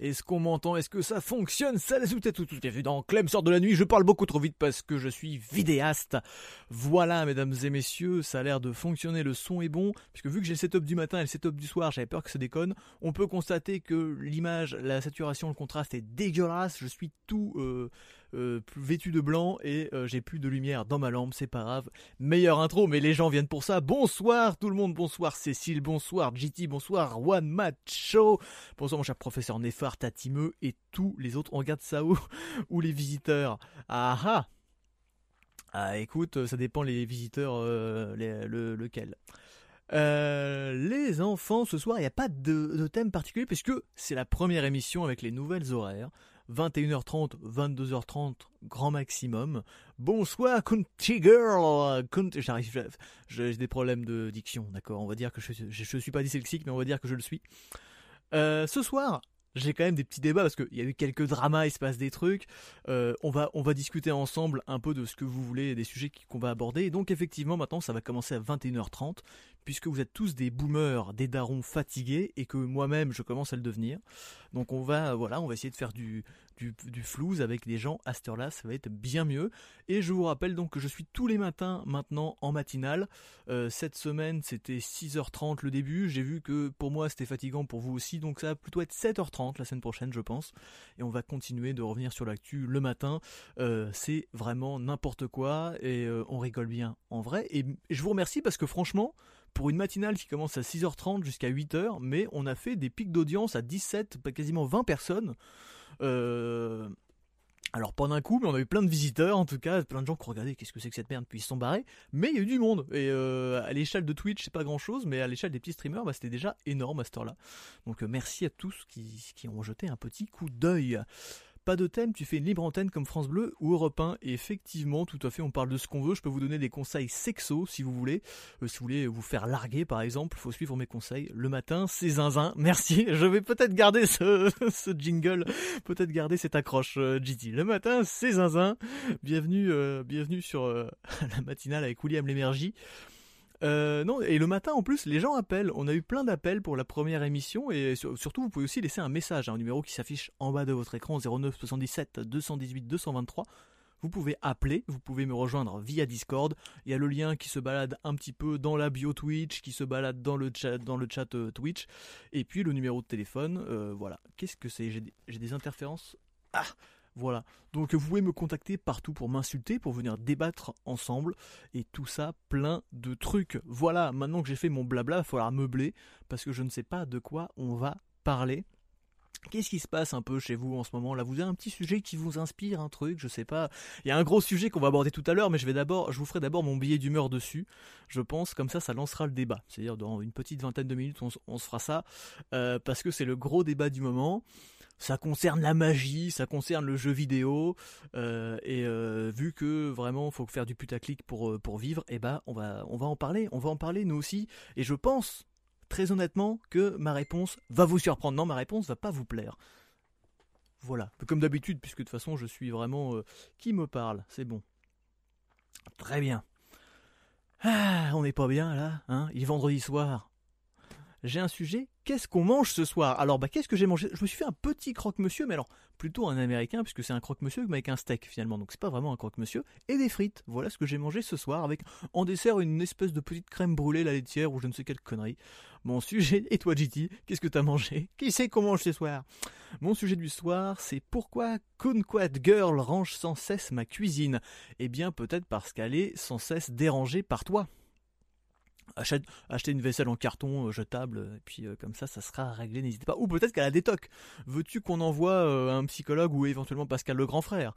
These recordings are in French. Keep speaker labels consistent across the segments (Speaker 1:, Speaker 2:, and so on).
Speaker 1: Est-ce qu'on m'entend Est-ce que ça fonctionne? Ça les tout, tout, tout vu dans Clem sort de la nuit. Je parle beaucoup trop vite parce que je suis vidéaste. Voilà, mesdames et messieurs, ça a l'air de fonctionner. Le son est bon. Puisque vu que j'ai le setup du matin et le setup du soir, j'avais peur que ça déconne. On peut constater que l'image, la saturation, le contraste est dégueulasse. Je suis tout. Euh, euh, vêtu de blanc et euh, j'ai plus de lumière dans ma lampe, c'est pas grave. Meilleure intro, mais les gens viennent pour ça. Bonsoir tout le monde, bonsoir Cécile, bonsoir GT, bonsoir One Match Show, bonsoir mon cher professeur Néphar, Tatimeux et tous les autres. On regarde ça où Ou les visiteurs Ah ah Ah écoute, ça dépend les visiteurs, euh, lequel. les enfants, ce soir, il n'y a pas de, de, thème particulier puisque c'est la première émission avec les nouvelles horaires. 21h30, 22h30, grand maximum. Bonsoir, Kunti Girl. J'arrive, j'ai des problèmes de diction, d'accord. On va dire que je, je, suis pas dyslexique, mais on va dire que je le suis. Euh, ce soir, j'ai quand même des petits débats parce qu'il y a eu quelques dramas, il se passe des trucs. Euh, on va on va discuter ensemble un peu de ce que vous voulez, des sujets qu'on va aborder. Donc effectivement maintenant ça va commencer à 21h30 puisque vous êtes tous des boomers, des darons fatigués et que moi-même je commence à le devenir. Donc on va voilà on va essayer de faire du du, avec des gens à cette heure-là, ça va être bien mieux. Et je vous rappelle donc que je suis tous les matins maintenant en matinale. Euh, cette semaine c'était 6h30 le début. J'ai vu que pour moi c'était fatigant, pour vous aussi, donc ça va plutôt être 7h30 la semaine prochaine je pense. Et on va continuer de revenir sur l'actu le matin. Euh, c'est vraiment n'importe quoi et euh, on rigole bien en vrai. Et je vous remercie parce que franchement, pour une matinale qui commence à 6h30 jusqu'à 8h, mais on a fait des pics d'audience à 17, quasiment 20 personnes. Euh, alors pas d'un coup, mais on a eu plein de visiteurs en tout cas, plein de gens qui regardé qu'est-ce que c'est que cette merde, puis ils se sont barrés. Mais il y a eu du monde. Et euh, à l'échelle de Twitch, c'est pas grand chose, mais à l'échelle des petits streamers, bah, c'était déjà énorme à cette heure-là. Donc euh, merci à tous qui, qui ont jeté un petit coup d'œil pas de thème, tu fais une libre antenne comme France Bleu ou Europe 1. Et effectivement, tout à fait, on parle de ce qu'on veut. Je peux vous donner des conseils sexo si vous voulez. Euh, si vous voulez vous faire larguer par exemple, faut suivre mes conseils. Le matin, c'est zinzin. Merci. Je vais peut-être garder ce, jingle, peut-être garder cette accroche, euh, GT. Le matin, c'est zinzin. Bienvenue, euh, bienvenue sur la matinale avec William Lémergie. Euh, non, et le matin en plus, les gens appellent. On a eu plein d'appels pour la première émission et surtout, vous pouvez aussi laisser un message, un numéro qui s'affiche en bas de votre écran 09 77 218 223. Vous pouvez appeler, vous pouvez me rejoindre via Discord. Il y a le lien qui se balade un petit peu dans la bio Twitch, qui se balade dans le chat, dans le chat euh, Twitch, et puis le numéro de téléphone. Euh, voilà. Qu'est-ce que c'est? J'ai des interférences. Ah voilà. Donc vous pouvez me contacter partout pour m'insulter, pour venir débattre ensemble et tout ça plein de trucs. Voilà, maintenant que j'ai fait mon blabla, il va falloir meubler parce que je ne sais pas de quoi on va parler. Qu'est-ce qui se passe un peu chez vous en ce moment là? Vous avez un petit sujet qui vous inspire, un truc, je sais pas. Il y a un gros sujet qu'on va aborder tout à l'heure, mais je vais d'abord, je vous ferai d'abord mon billet d'humeur dessus. Je pense comme ça, ça lancera le débat. C'est-à-dire dans une petite vingtaine de minutes, on, se fera ça euh, parce que c'est le gros débat du moment ça concerne la magie, ça concerne le jeu vidéo, euh, et euh, vu que vraiment faut faire du putaclic pour pour vivre, et eh ben on va on va en parler, on va en parler nous aussi, et je pense très honnêtement que ma réponse va vous surprendre. Non, ma réponse va pas vous plaire. Voilà, comme d'habitude, puisque de toute façon je suis vraiment qui me parle, c'est bon. Très bien. Ah, on n'est pas bien là, hein? Il est vendredi soir j'ai un sujet. Qu'est-ce qu'on mange ce soir? Alors, bah, qu'est-ce que j'ai mangé? Je me suis fait un petit croque-monsieur, mais alors plutôt un américain, puisque c'est un croque-monsieur avec un steak finalement, donc c'est pas vraiment un croque-monsieur, et des frites. Voilà ce que j'ai mangé ce soir, avec en dessert une espèce de petite crème brûlée, la laitière, ou je ne sais quelle connerie. Mon sujet, et toi JT, qu'est-ce que t'as mangé? Qui sait qu'on mange ce soir? Mon sujet du soir, c'est pourquoi Kunquat Girl range sans cesse ma cuisine? Eh bien, peut-être parce qu'elle est sans cesse dérangée par toi acheter une vaisselle en carton euh, jetable, et puis euh, comme ça, ça sera réglé, n'hésitez pas. Ou peut-être qu'elle a des tocs. Veux-tu qu'on envoie euh, un psychologue ou éventuellement Pascal le grand frère?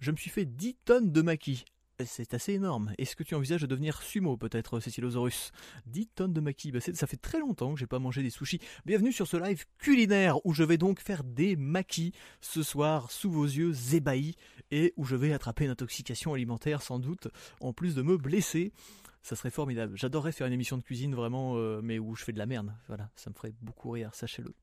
Speaker 1: Je me suis fait 10 tonnes de maquis. C'est assez énorme. Est-ce que tu envisages de devenir sumo, peut-être, Cécilosaurus 10 tonnes de maquis. Bah, ça fait très longtemps que j'ai pas mangé des sushis. Bienvenue sur ce live culinaire où je vais donc faire des maquis ce soir sous vos yeux ébahis et où je vais attraper une intoxication alimentaire sans doute, en plus de me blesser ça serait formidable. J'adorerais faire une émission de cuisine vraiment, euh, mais où je fais de la merde. Voilà, ça me ferait beaucoup rire, sachez-le.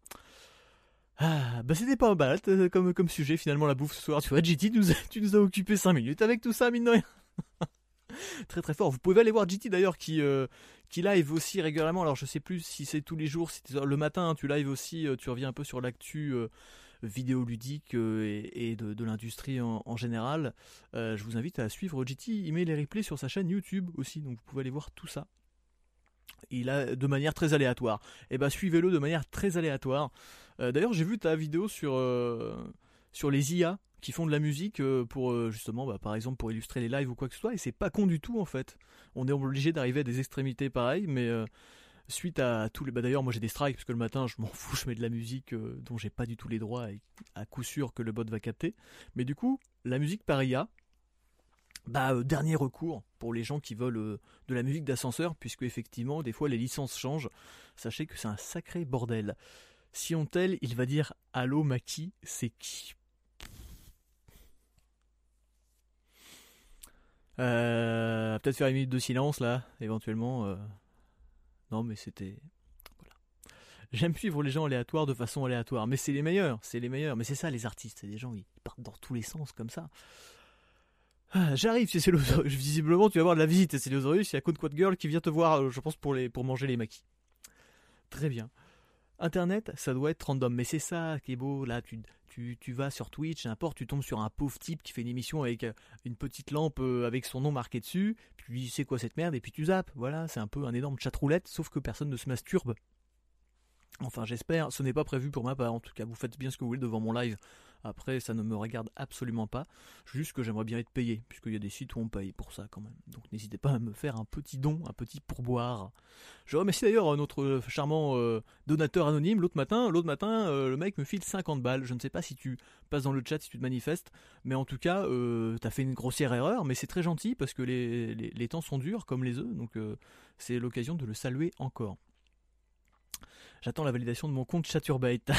Speaker 1: Ah, bah c'était pas mal euh, comme, comme sujet finalement la bouffe ce soir. Tu vois, tu nous, tu nous as occupé 5 minutes avec tout ça, mine de rien. très très fort. Vous pouvez aller voir GT d'ailleurs qui qui live aussi régulièrement. Alors je sais plus si c'est tous les jours, si le matin tu live aussi, tu reviens un peu sur l'actu vidéoludique et, de, l'industrie en, général. je vous invite à suivre GT. Il met les replays sur sa chaîne YouTube aussi, donc vous pouvez aller voir tout ça. Il a de manière très aléatoire. Et eh ben, suivez-le de manière très aléatoire. D'ailleurs j'ai vu ta vidéo sur sur les IA qui font de la musique euh, pour euh, justement, bah, par exemple, pour illustrer les lives ou quoi que ce soit, et c'est pas con du tout en fait. On est obligé d'arriver à des extrémités pareilles, mais euh, suite à tous les. Bah, D'ailleurs, moi j'ai des strikes parce que le matin, je m'en fous, je mets de la musique dont j'ai pas du tout les droits et à coup sûr que le bot va capter. Mais du coup, la musique par IA, bah, dernier recours pour les gens qui veulent de la musique d'ascenseur, puisque effectivement, des fois les licences changent. Sachez que c'est un sacré bordel. Si on tel, il va dire Allô Maki, c'est qui? Euh, peut-être faire une minute de silence là, éventuellement. Non, mais c'était. Voilà. J'aime suivre les gens aléatoires de façon aléatoire, mais c'est les meilleurs, c'est les meilleurs. Mais c'est ça les artistes, c'est des gens qui partent dans tous les sens comme ça. Ah, j'arrive, c'est Visiblement, tu vas avoir de la visite, c'est l'Osaurus. Il y a Code Quad Girl qui vient te voir, euh, je pense, pour, pour manger les maquis. Très bien. Internet, ça doit être random, mais c'est ça qui est beau. Là, tu, tu, vas sur Twitch, n'importe, tu tombes sur un pauvre type qui fait une émission avec euh, une petite lampe euh, avec son nom marqué dessus, puis c'est quoi cette merde, et puis tu zappes. Voilà, c'est un peu un énorme chatroulette, sauf que personne ne se masturbe. Enfin, j'espère, ce n'est pas prévu pour ma part. En tout cas, vous faites bien ce que vous voulez devant mon live. Après, ça ne me regarde absolument pas. Juste que j'aimerais bien être payé, puisqu'il y a des sites où on paye pour ça quand même. Donc n'hésitez pas à me faire un petit don, un petit pourboire. Je remercie d'ailleurs notre charmant euh, donateur anonyme l'autre matin. L'autre matin, euh, le mec me file 50 balles. Je ne sais pas si tu passes dans le chat, si tu te manifestes, mais en tout cas, euh, t'as fait une grossière erreur, mais c'est très gentil parce que les, les, temps sont durs comme les œufs, donc c'est l'occasion de le saluer encore. J'attends la validation de mon compte Chaturbate.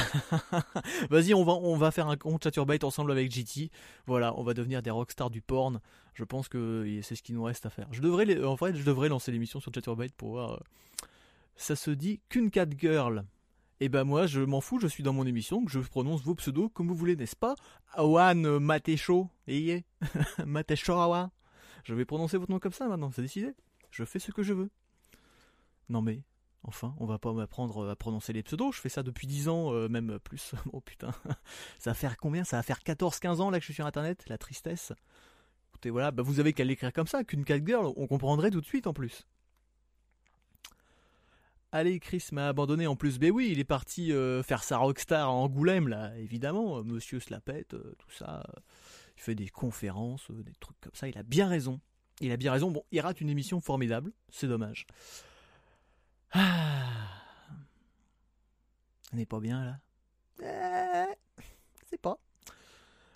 Speaker 1: Vas-y, on va, on va faire un compte Chaturbate ensemble avec GT. Voilà, on va devenir des rockstars du porn. Je pense que c'est ce qu'il nous reste à faire. Je devrais, en fait, je devrais lancer l'émission sur Chaturbate pour voir. Euh, ça se dit qu'une girl. Et eh ben moi, je m'en fous, je suis dans mon émission, que je prononce vos pseudos comme vous voulez, n'est-ce pas? Awan Matecho, ayez Awa. Je vais prononcer votre nom comme ça maintenant, c'est décidé. Je fais ce que je veux. Non mais, Enfin, on va pas m'apprendre à prononcer les pseudos, je fais ça depuis 10 ans, euh, même plus. oh putain, ça va faire combien? Ça va faire 14-15 ans là que je suis sur internet, la tristesse. Écoutez, voilà, bah vous avez qu'à l'écrire comme ça, qu'une cat girl, on comprendrait tout de suite en plus. Allez, Chris m'a abandonné en plus, ben oui, il est parti euh, faire sa rockstar à Angoulême là, évidemment, monsieur se la pète, euh, tout ça. il fait des conférences, des trucs comme ça, il a bien raison. Il a bien raison, bon, il rate une émission formidable, c'est dommage. Ah. On n'est pas bien là euh, C'est pas.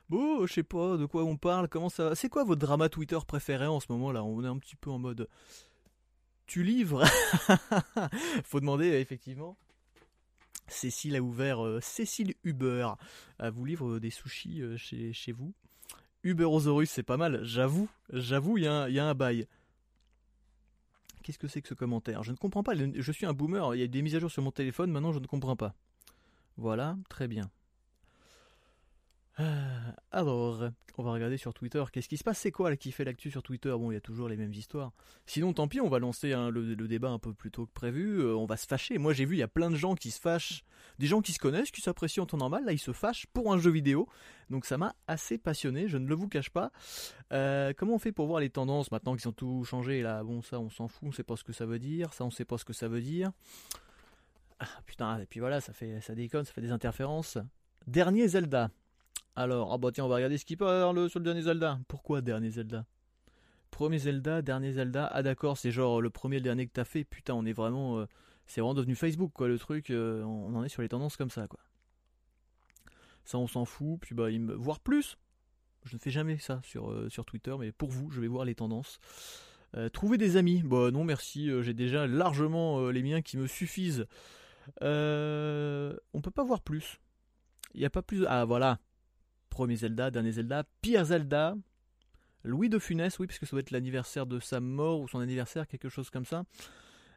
Speaker 1: Bon, je sais pas de quoi on parle, comment ça C'est quoi votre drama Twitter préféré en ce moment là? On est un petit peu en mode. Tu livres? Faut demander effectivement. Cécile a ouvert euh, Cécile Uber à vous livre des sushis euh, chez, vous. Uberosaurus, c'est pas mal, j'avoue, j'avoue, il y, a un bail. Qu'est-ce que c'est que ce commentaire? Je ne comprends pas. Je suis un boomer. Il y a des mises à jour sur mon téléphone. Maintenant, je ne comprends pas. Voilà, très bien. Euh, alors, on va regarder sur Twitter. Qu'est-ce qui se passe? C'est quoi qui fait l'actu sur Twitter? Bon, il y a toujours les mêmes histoires. Sinon, tant pis, on va lancer le, débat un peu plus tôt que prévu. Euh, on va se fâcher. Moi, j'ai vu, il y a plein de gens qui se fâchent. Des gens qui se connaissent, qui s'apprécient en temps normal. Là, ils se fâchent pour un jeu vidéo. Donc, ça m'a assez passionné. Je ne le vous cache pas. Euh, comment on fait pour voir les tendances maintenant qu'ils ont tout changé? Là, bon, ça, on s'en fout. On sait pas ce que ça veut dire. Ça, on sait pas ce que ça veut dire. Ah, putain, et puis voilà, ça fait, ça déconne, ça fait des interférences. Dernier Zelda. Alors, ah bah tiens, on va regarder ce qui parle sur le dernier Zelda. Pourquoi dernier Zelda? Premier Zelda, dernier Zelda. Ah d'accord, c'est genre le premier et le dernier que t'as fait. Putain, on est vraiment. Euh, c'est vraiment devenu Facebook quoi, le truc. Euh, on en est sur les tendances comme ça quoi. Ça, on s'en fout. Puis bah, il me... voir plus. Je ne fais jamais ça sur, euh, sur Twitter, mais pour vous, je vais voir les tendances. trouver des amis. Bah non, merci. J'ai déjà largement les miens qui me suffisent. on peut pas voir plus. Il n'y a pas plus. Ah voilà, Premier Zelda, dernier Zelda, pire Zelda. Louis de Funès, oui, puisque ça doit être l'anniversaire de sa mort ou son anniversaire, quelque chose comme ça.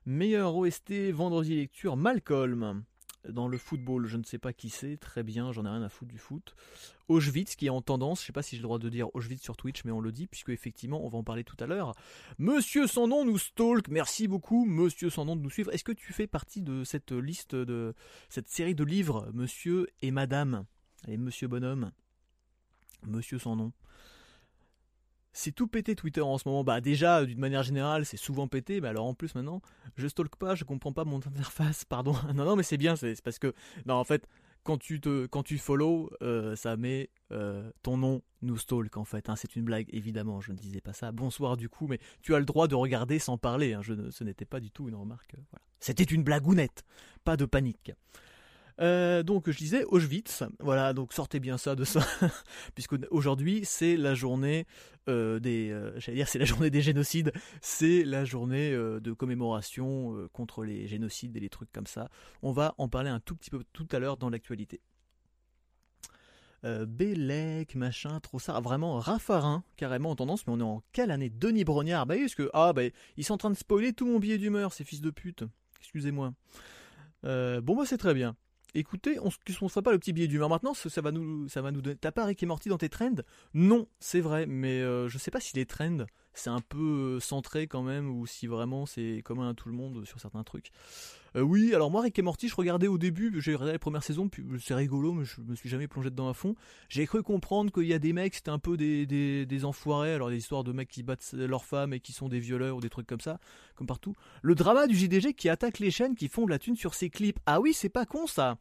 Speaker 1: Meilleur OST, vendredi lecture, Malcolm. dans le football. Je ne sais pas qui c'est, très bien, j'en ai rien à foutre du foot. Auschwitz qui est en tendance, je sais pas si j'ai le droit de dire Auschwitz sur Twitch, mais on le dit, puisque effectivement, on va en parler tout à l'heure. Monsieur sans nom nous stalk, merci beaucoup, monsieur sans nom de nous suivre. Est-ce que tu fais partie de cette liste de cette série de livres, monsieur et madame, et monsieur bonhomme, monsieur sans nom c'est tout pété Twitter en ce moment. Bah déjà, d'une manière générale, c'est souvent pété. Mais alors en plus maintenant, je stalk pas, je comprends pas mon interface, pardon. non non, mais c'est bien, c'est parce que non en fait, quand tu te tu follow, euh, ça met euh, ton nom nous stalk en fait. Hein. c'est une blague évidemment, je ne disais pas ça. Bonsoir du coup, mais tu as le droit de regarder sans parler. Hein. ce n'était pas du tout une remarque. Euh. C'était une blagounette, pas de panique. Euh, donc je disais Auschwitz, voilà, donc sortez bien ça de ça, puisque aujourd'hui c'est la journée euh, des, euh, j'allais dire c'est la journée des génocides, c'est la journée de commémoration contre les génocides et les trucs comme ça. On va en parler un tout petit peu tout à l'heure dans l'actualité. Bélec, machin, trop ça, vraiment Raffarin, carrément en tendance, mais on est en quelle année? Denis Brognard, bah oui, parce que, ah bah, ils sont en train de spoiler tout mon billet d'humeur, ces fils de pute, excusez-moi. bon bah c'est très bien écoutez, on ne se pas le petit billet d'humeur maintenant, ça va nous, ça va nous donner. T'as pas Rick et Morty dans tes trends? Non, c'est vrai, mais euh, je sais pas si les trends c'est un peu euh, centré quand même ou si vraiment c'est commun à tout le monde sur certains trucs. Euh, oui, alors moi Rick et Morty, je regardais au début, j'ai regardé la première saison, puis c'est rigolo, mais je me suis jamais plongé dedans à fond. J'ai cru comprendre qu'il y a des mecs, c'était un peu des, des, enfoirés, alors des histoires de mecs qui battent leurs femmes et qui sont des violeurs ou des trucs comme ça, comme partout. Le drama du JDG qui attaque les chaînes qui font de la thune sur ses clips. Ah oui, c'est pas con ça.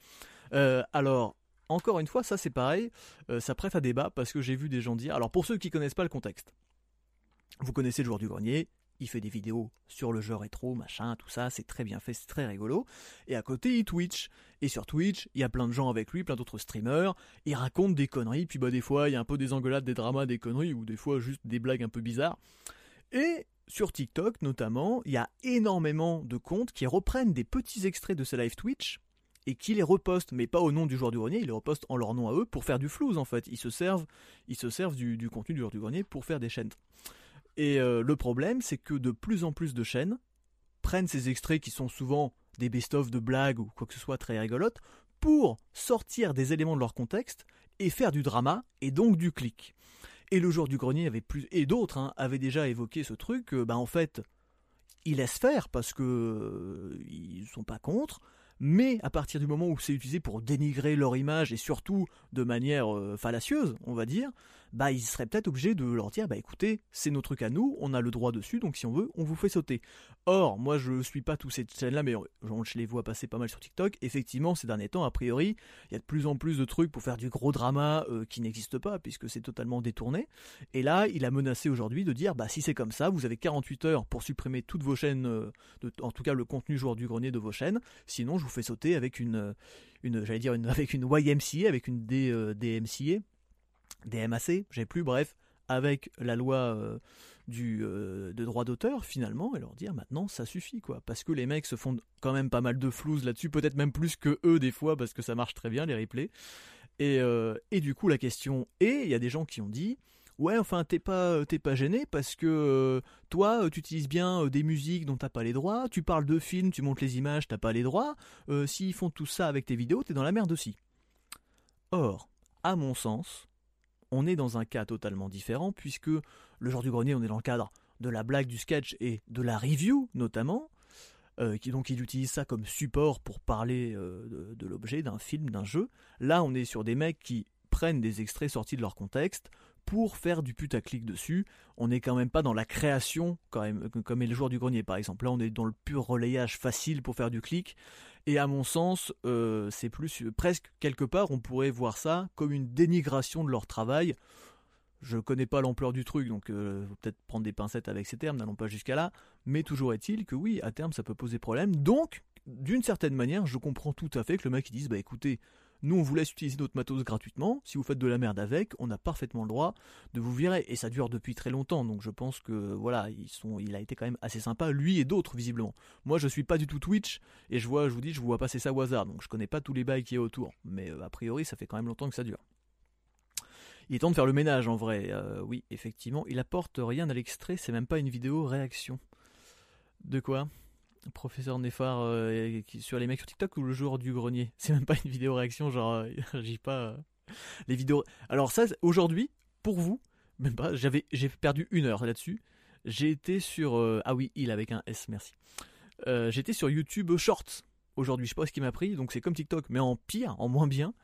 Speaker 1: Euh, alors, encore une fois, ça c'est pareil, ça prête à débat parce que j'ai vu des gens dire. Alors pour ceux qui connaissent pas le contexte, vous connaissez le joueur du grenier, il fait des vidéos sur le jeu rétro, machin, tout ça, c'est très bien fait, c'est très rigolo. Et à côté, il Twitch. Et sur Twitch, il y a plein de gens avec lui, plein d'autres streamers. Il raconte des conneries, puis bah des fois, il y a un peu des engueulades, des dramas, des conneries, ou des fois juste des blagues un peu bizarres. Et sur TikTok, notamment, il y a énormément de comptes qui reprennent des petits extraits de ces live Twitch et qui les repostent, mais pas au nom du joueur du grenier, ils les repostent en leur nom à eux pour faire du flouze en fait. Ils se servent, du, du contenu du joueur du grenier pour faire des chaînes. Et euh, le problème, c'est que de plus en plus de chaînes prennent ces extraits qui sont souvent des best-of de blagues ou quoi que ce soit très rigolotes pour sortir des éléments de leur contexte et faire du drama et donc du clic. Et le jour du grenier avait plus et d'autres hein, avaient déjà évoqué ce truc. bah en fait, ils laissent faire parce que euh, sont pas contre mais à partir du moment où c'est utilisé pour dénigrer leur image et surtout de manière euh, fallacieuse, on va dire, bah ils seraient peut-être obligés de leur dire bah écoutez, c'est nos trucs à nous, on a le droit dessus, donc si on veut, on vous fait sauter. Or, moi je suis pas tous ces chaînes là, mais je les vois passer pas mal sur TikTok. Effectivement, ces derniers temps, a priori, il y a de plus en plus de trucs pour faire du gros drama euh, qui n'existe pas puisque c'est totalement détourné. Et là, il a menacé aujourd'hui de dire bah si c'est comme ça, vous avez 48 heures pour supprimer toutes vos chaînes, euh, en tout cas le contenu joueur du grenier de vos chaînes, sinon je vous fais sauter avec une, une j'allais dire avec une YMCA, avec une D, euh, DMCA des MAC, j'ai plus, bref, avec la loi euh, du, euh, de droit d'auteur finalement, et leur dire maintenant ça suffit quoi. Parce que les mecs se font quand même pas mal de flouze là-dessus, peut-être même plus que eux des fois, parce que ça marche très bien les replays. Et, euh, et du coup la question est, il y a des gens qui ont dit, ouais enfin t'es pas, t'es pas gêné parce que toi tu utilises bien des musiques dont t'as pas les droits, tu parles de films, tu montes les images, t'as pas les droits, s'ils font tout ça avec tes vidéos, t'es dans la merde aussi. Or, à mon sens, on est dans un cas totalement différent puisque le genre du grenier, on est dans le cadre de la blague, du sketch et de la review notamment. Euh, qui, donc il utilise ça comme support pour parler euh, de, l'objet, d'un film, d'un jeu. Là, on est sur des mecs qui prennent des extraits sortis de leur contexte pour faire du putaclic dessus. On n'est quand même pas dans la création, même, comme est le joueur du grenier par exemple. Là, on est dans le pur relayage facile pour faire du clic. Et à mon sens, euh, c'est plus presque quelque part, on pourrait voir ça comme une dénigration de leur travail. Je connais pas l'ampleur du truc, donc euh, peut-être prendre des pincettes avec ces termes, n'allons pas jusqu'à là. Mais toujours est-il que oui, à terme, ça peut poser problème. Donc, d'une certaine manière, je comprends tout à fait que le mec dise, bah écoutez, nous, on vous laisse utiliser notre matos gratuitement. Si vous faites de la merde avec, on a parfaitement le droit de vous virer. Et ça dure depuis très longtemps, donc je pense que voilà, ils sont, il a été quand même assez sympa, lui et d'autres visiblement. Moi, je suis pas du tout Twitch et je vois, je vous dis, je vois passer ça au hasard, donc je connais pas tous les bails qui est autour. Mais euh, a priori, ça fait quand même longtemps que ça dure. Il est temps de faire le ménage en vrai. Euh, oui, effectivement, il apporte rien à l'extrait, c'est même pas une vidéo réaction. De quoi? Professeur Néphar euh, sur les mecs sur TikTok ou le joueur du grenier? C'est même pas une vidéo réaction, genre, j'ai pas. les vidéos. Alors, ça, aujourd'hui, pour vous, même pas, j'avais, j'ai perdu une heure là-dessus. J'ai été sur. ah oui, il avec un S, merci. J'étais sur YouTube Shorts aujourd'hui, je sais pas ce qui m'a pris, donc c'est comme TikTok, mais en pire, en moins bien.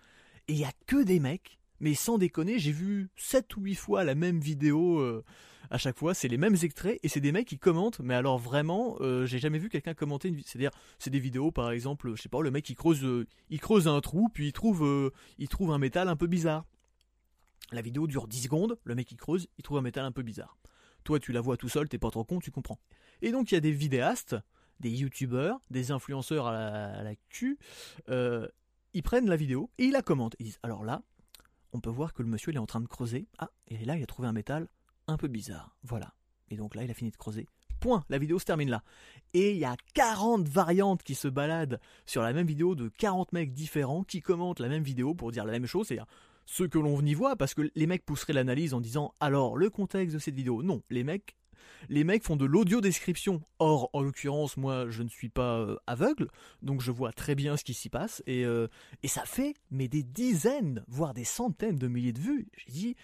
Speaker 1: Et il y a que des mecs mais sans déconner, j'ai vu 7 ou 8 fois la même vidéo euh, à chaque fois, c'est les mêmes extraits et c'est des mecs qui commentent, mais alors vraiment, euh, j'ai jamais vu quelqu'un commenter une c'est-à-dire c'est des vidéos par exemple, je sais pas, le mec il creuse euh, il creuse un trou puis il trouve il trouve un métal un peu bizarre. La vidéo dure 10 secondes, le mec il creuse, il trouve un métal un peu bizarre. Toi tu la vois tout seul, t'es pas trop con, tu comprends. Et donc il y a des vidéastes, des youtubeurs, des influenceurs à la, à la cul, ils prennent la vidéo et ils la commentent. Ils disent alors là, on peut voir que le monsieur est en train de creuser. Ah, et là il a trouvé un métal un peu bizarre. Voilà. Et donc là il a fini de creuser. Point, la vidéo se termine là. Et il y a 40 variantes qui se baladent sur la même vidéo de 40 mecs différents qui commentent la même vidéo pour dire la même chose, c'est-à-dire ce que l'on y voit, parce que les mecs pousseraient l'analyse en disant alors le contexte de cette vidéo. Non, les mecs les mecs font de l'audio description. Or, en l'occurrence, moi, je ne suis pas euh, aveugle, donc je vois très bien ce qui s'y passe. Et, euh, et ça fait mais des dizaines, voire des centaines de milliers de vues. J'ai dit,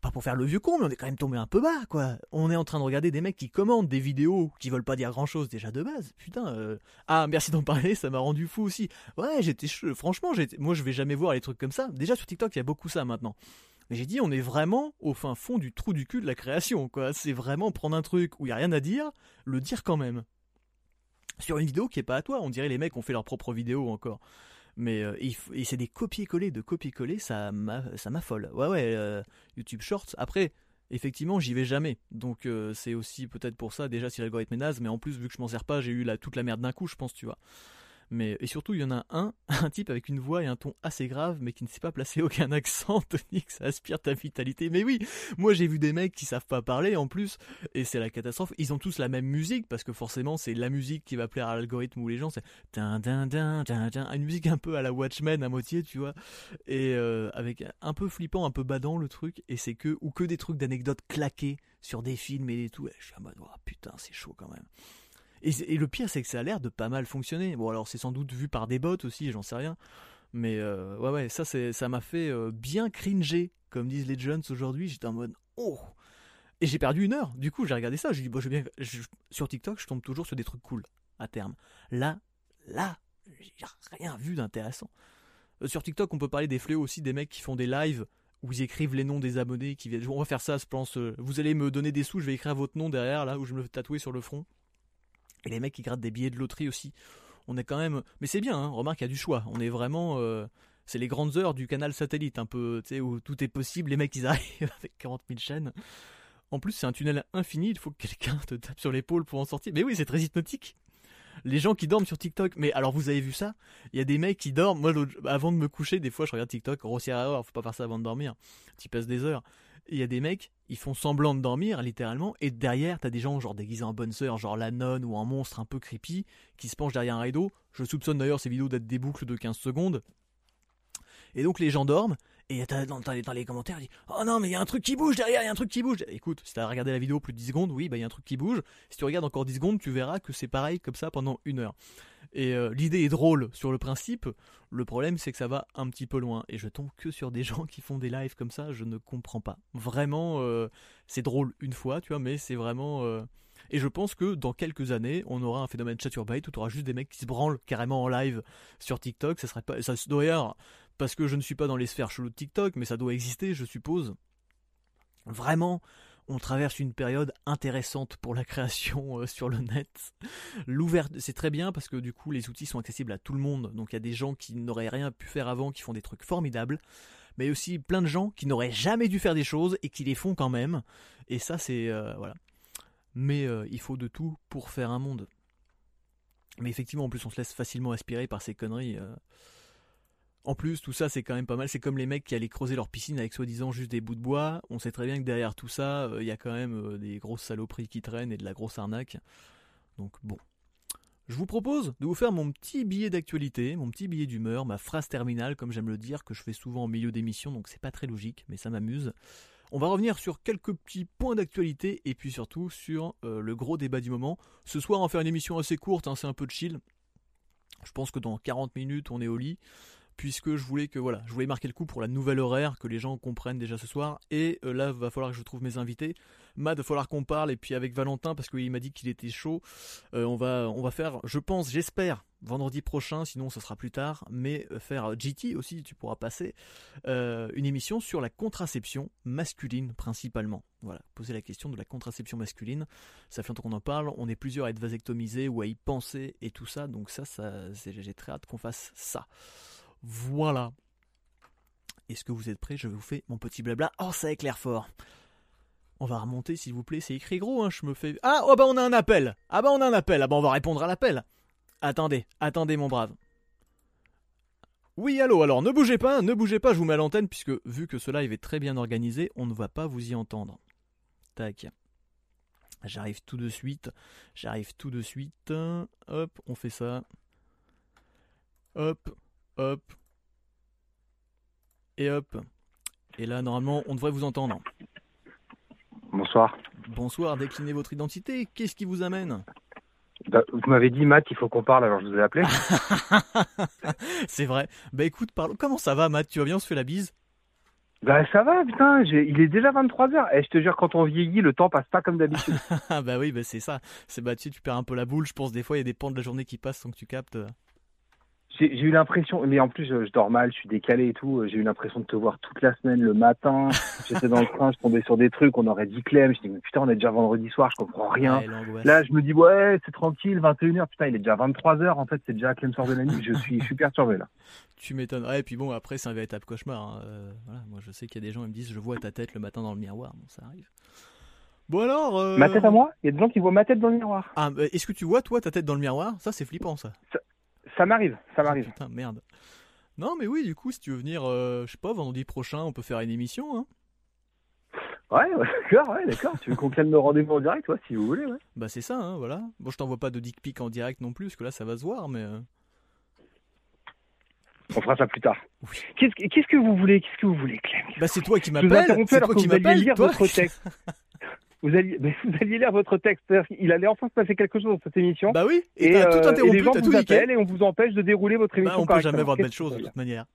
Speaker 1: pas pour faire le vieux con, mais on est quand même tombé un peu bas, quoi. On est en train de regarder des mecs qui commandent des vidéos qui veulent pas dire grand chose déjà de base. Putain. Euh. Ah, merci d'en parler, ça m'a rendu fou aussi. Ouais, j'étais, franchement, moi je vais jamais voir les trucs comme ça. Déjà sur TikTok, il y a beaucoup ça maintenant. Mais j'ai dit, on est vraiment au fin fond du trou du cul de la création, quoi. C'est vraiment prendre un truc où il y a rien à dire, le dire quand même. Sur une vidéo qui est pas à toi, on dirait les mecs ont fait leur propre vidéo encore. Mais euh, c'est des copier-coller de copier-coller, ça m'affole. Ouais, ouais, euh, YouTube Shorts. Après, effectivement, j'y vais jamais. Donc euh, c'est aussi peut-être pour ça, déjà si l'algorithme est naze, mais en plus, vu que je m'en sers pas, j'ai eu toute la merde d'un coup, je pense, tu vois. Mais, et surtout, il y en a un, un type avec une voix et un ton assez grave, mais qui ne sait pas placer aucun accent, tonique, ça aspire ta vitalité. Mais oui, moi j'ai vu des mecs qui savent pas parler en plus, et c'est la catastrophe. Ils ont tous la même musique, parce que forcément c'est la musique qui va plaire à l'algorithme ou les gens, c'est une musique un peu à la Watchmen à moitié, tu vois, et euh, avec un peu flippant, un peu badant le truc, et c'est que, ou que des trucs d'anecdotes claquées sur des films et tout. je suis en mode, oh, putain, c'est chaud quand même. Et, le pire, c'est que ça a l'air de pas mal fonctionner. Bon, alors c'est sans doute vu par des bots aussi, j'en sais rien. Mais euh, ouais, ouais, ça, ça m'a fait euh, bien cringer, comme disent les jeunes aujourd'hui. J'étais en mode oh Et j'ai perdu une heure. Du coup, j'ai regardé ça. J'ai dit, bon, je bien. sur TikTok, je tombe toujours sur des trucs cool, à terme. Là, là, j'ai rien vu d'intéressant. Euh, sur TikTok, on peut parler des fléaux aussi, des mecs qui font des lives où ils écrivent les noms des abonnés qui viennent. On va faire ça, je pense. vous allez me donner des sous, je vais écrire votre nom derrière, là, où je me le tatouer sur le front. Et les mecs qui grattent des billets de loterie aussi. On est quand même. Mais c'est bien, hein, remarque, il y a du choix. On est vraiment. Euh, c'est les grandes heures du canal satellite, un peu, tu sais, où tout est possible. Les mecs, ils arrivent avec 40 000 chaînes. En plus, c'est un tunnel infini. Il faut que quelqu'un te tape sur l'épaule pour en sortir. Mais oui, c'est très hypnotique. Les gens qui dorment sur TikTok. Mais alors, vous avez vu ça? Il y a des mecs qui dorment. Moi, avant de me coucher, des fois, je regarde TikTok. Grossière erreur, faut pas faire ça avant de dormir. Tu passes des heures il y a des mecs, ils font semblant de dormir, littéralement, et derrière, t'as des gens, genre déguisés en bonne sœur, genre la nonne ou un monstre un peu creepy, qui se penchent derrière un rideau. Je soupçonne d'ailleurs ces vidéos d'être des boucles de 15 secondes. Et donc les gens dorment, et t'as dans, dans, les commentaires, dit Oh non, mais il y a un truc qui bouge derrière, il y a un truc qui bouge. Écoute, si t'as regardé la vidéo plus de 10 secondes, oui, bah il y a un truc qui bouge. Si tu regardes encore 10 secondes, tu verras que c'est pareil comme ça pendant une heure. Et euh, l'idée est drôle sur le principe. Le problème, c'est que ça va un petit peu loin. Et je tombe que sur des gens qui font des lives comme ça. Je ne comprends pas. Vraiment, euh, c'est drôle une fois, tu vois, mais c'est vraiment. Euh, et je pense que dans quelques années, on aura un phénomène chaturbate où tu auras juste des mecs qui se branlent carrément en live sur TikTok. Ça serait pas. Ça doit parce que je ne suis pas dans les sphères cheloues de TikTok, mais ça doit exister, je suppose. Vraiment, on traverse une période intéressante pour la création euh, sur le net. L'ouverture, c'est très bien parce que du coup les outils sont accessibles à tout le monde. Donc il y a des gens qui n'auraient rien pu faire avant qui font des trucs formidables, mais aussi plein de gens qui n'auraient jamais dû faire des choses et qui les font quand même. Et ça c'est euh, voilà. Mais euh, il faut de tout pour faire un monde. Mais effectivement, en plus, on se laisse facilement aspirer par ces conneries. En plus, tout ça, c'est quand même pas mal. C'est comme les mecs qui allaient creuser leur piscine avec soi-disant juste des bouts de bois. On sait très bien que derrière tout ça, il euh, y a quand même euh, des grosses saloperies qui traînent et de la grosse arnaque. Donc bon. Je vous propose de vous faire mon petit billet d'actualité, mon petit billet d'humeur, ma phrase terminale, comme j'aime le dire, que je fais souvent en milieu d'émission, donc c'est pas très logique, mais ça m'amuse. On va revenir sur quelques petits points d'actualité et puis surtout sur euh, le gros débat du moment. Ce soir, on va faire une émission assez courte, hein, c'est un peu de chill. Je pense que dans 40 minutes, on est au lit puisque je voulais que voilà, je voulais marquer le coup pour la nouvelle horaire, que les gens comprennent déjà ce soir. Et euh, là, va falloir que je trouve mes invités. Matt, va falloir qu'on parle, et puis avec Valentin, parce qu'il m'a dit qu'il était chaud. Euh, on, va, on va faire, je pense, j'espère, vendredi prochain, sinon ce sera plus tard, mais euh, faire GT aussi, tu pourras passer, une émission sur la contraception masculine principalement. Voilà, poser la question de la contraception masculine. Ça fait longtemps qu'on en parle, on est plusieurs à être vasectomisés ou à y penser et tout ça, donc ça, ça j'ai très hâte qu'on fasse ça. Voilà. Est-ce que vous êtes prêts? Je vous fais mon petit blabla. Oh, ça éclaire fort. On va remonter, s'il vous plaît. C'est écrit gros, hein. Je me fais. Ah, oh bah on a un appel. Ah bah on a un appel. Ah bah on va répondre à l'appel. Attendez, attendez, mon brave. Oui, allô, alors ne bougez pas, ne bougez pas, je vous mets à l'antenne, puisque vu que ce live est très bien organisé, on ne va pas vous y entendre. Tac. J'arrive tout de suite. J'arrive tout de suite. Hop, on fait ça. Hop. Hop. Et hop. Et là, normalement, on devrait vous entendre.
Speaker 2: Bonsoir.
Speaker 1: Bonsoir, déclinez votre identité. Qu'est-ce qui vous amène?
Speaker 2: Bah, Vous m'avez dit, Matt, il faut qu'on parle, alors je vous ai appelé.
Speaker 1: C'est vrai. Bah écoute, parle. comment ça va, Matt? Tu vas bien On se fait la bise?
Speaker 2: Bah ça va, putain, il est déjà 23h. Et eh, je te jure, quand on vieillit, le temps passe pas comme d'habitude.
Speaker 1: bah oui, bah c'est ça. C'est bah tu, tu perds un peu la boule, je pense. Des fois, il y a des pans de la journée qui passent sans que tu captes.
Speaker 2: J'ai eu l'impression, mais en plus je, dors mal, je suis décalé et tout. J'ai eu l'impression de te voir toute la semaine le matin. J'étais dans le train, je tombais sur des trucs, on aurait dit Clem. Je dis mais putain, on est déjà vendredi soir, je comprends rien. Là, je me dis ouais, c'est tranquille, 21h. Putain, il est déjà 23h. En fait, c'est déjà Clem sort de la nuit. Je suis super perturbé là.
Speaker 1: Tu m'étonnes. Ouais, et puis bon, après c'est un véritable cauchemar. Hein. Euh, voilà, moi je sais qu'il y a des gens qui me disent je vois ta tête le matin dans le miroir. Bon, ça arrive. Bon alors. Euh,
Speaker 2: ma tête à moi? Il y a des gens qui voient ma tête dans le miroir.
Speaker 1: Ah, est-ce que tu vois toi ta tête dans le miroir? Ça c'est flippant ça
Speaker 2: ça m'arrive, ça m'arrive.
Speaker 1: putain, merde. Non, mais oui, du coup, si tu veux venir, euh, je sais pas, vendredi prochain, on peut faire une émission, hein.
Speaker 2: Ouais, d'accord, ouais, d'accord. tu veux qu'on calme le rendez-vous en direct, ouais, si vous voulez, ouais.
Speaker 1: Bah, c'est ça, hein, voilà. Bon, je t'envoie pas de dick pic en direct non plus, parce que là, ça va se voir, mais. Euh.
Speaker 2: On fera ça plus tard. Qu'est-ce que vous voulez Qu'est-ce que vous voulez, Clem?
Speaker 1: Bah, c'est toi qui m'appelles. C'est toi qui m'appelles. lire
Speaker 2: votre texte. vous alliez, vous alliez lire votre texte. Il allait enfin se passer quelque chose dans cette émission.
Speaker 1: Bah oui, et, t'as tout interrompu,
Speaker 2: et les gens
Speaker 1: vous
Speaker 2: appellent et on vous empêche de dérouler votre bah, émission.
Speaker 1: Bah, on peut jamais voir de belles choses de toute manière.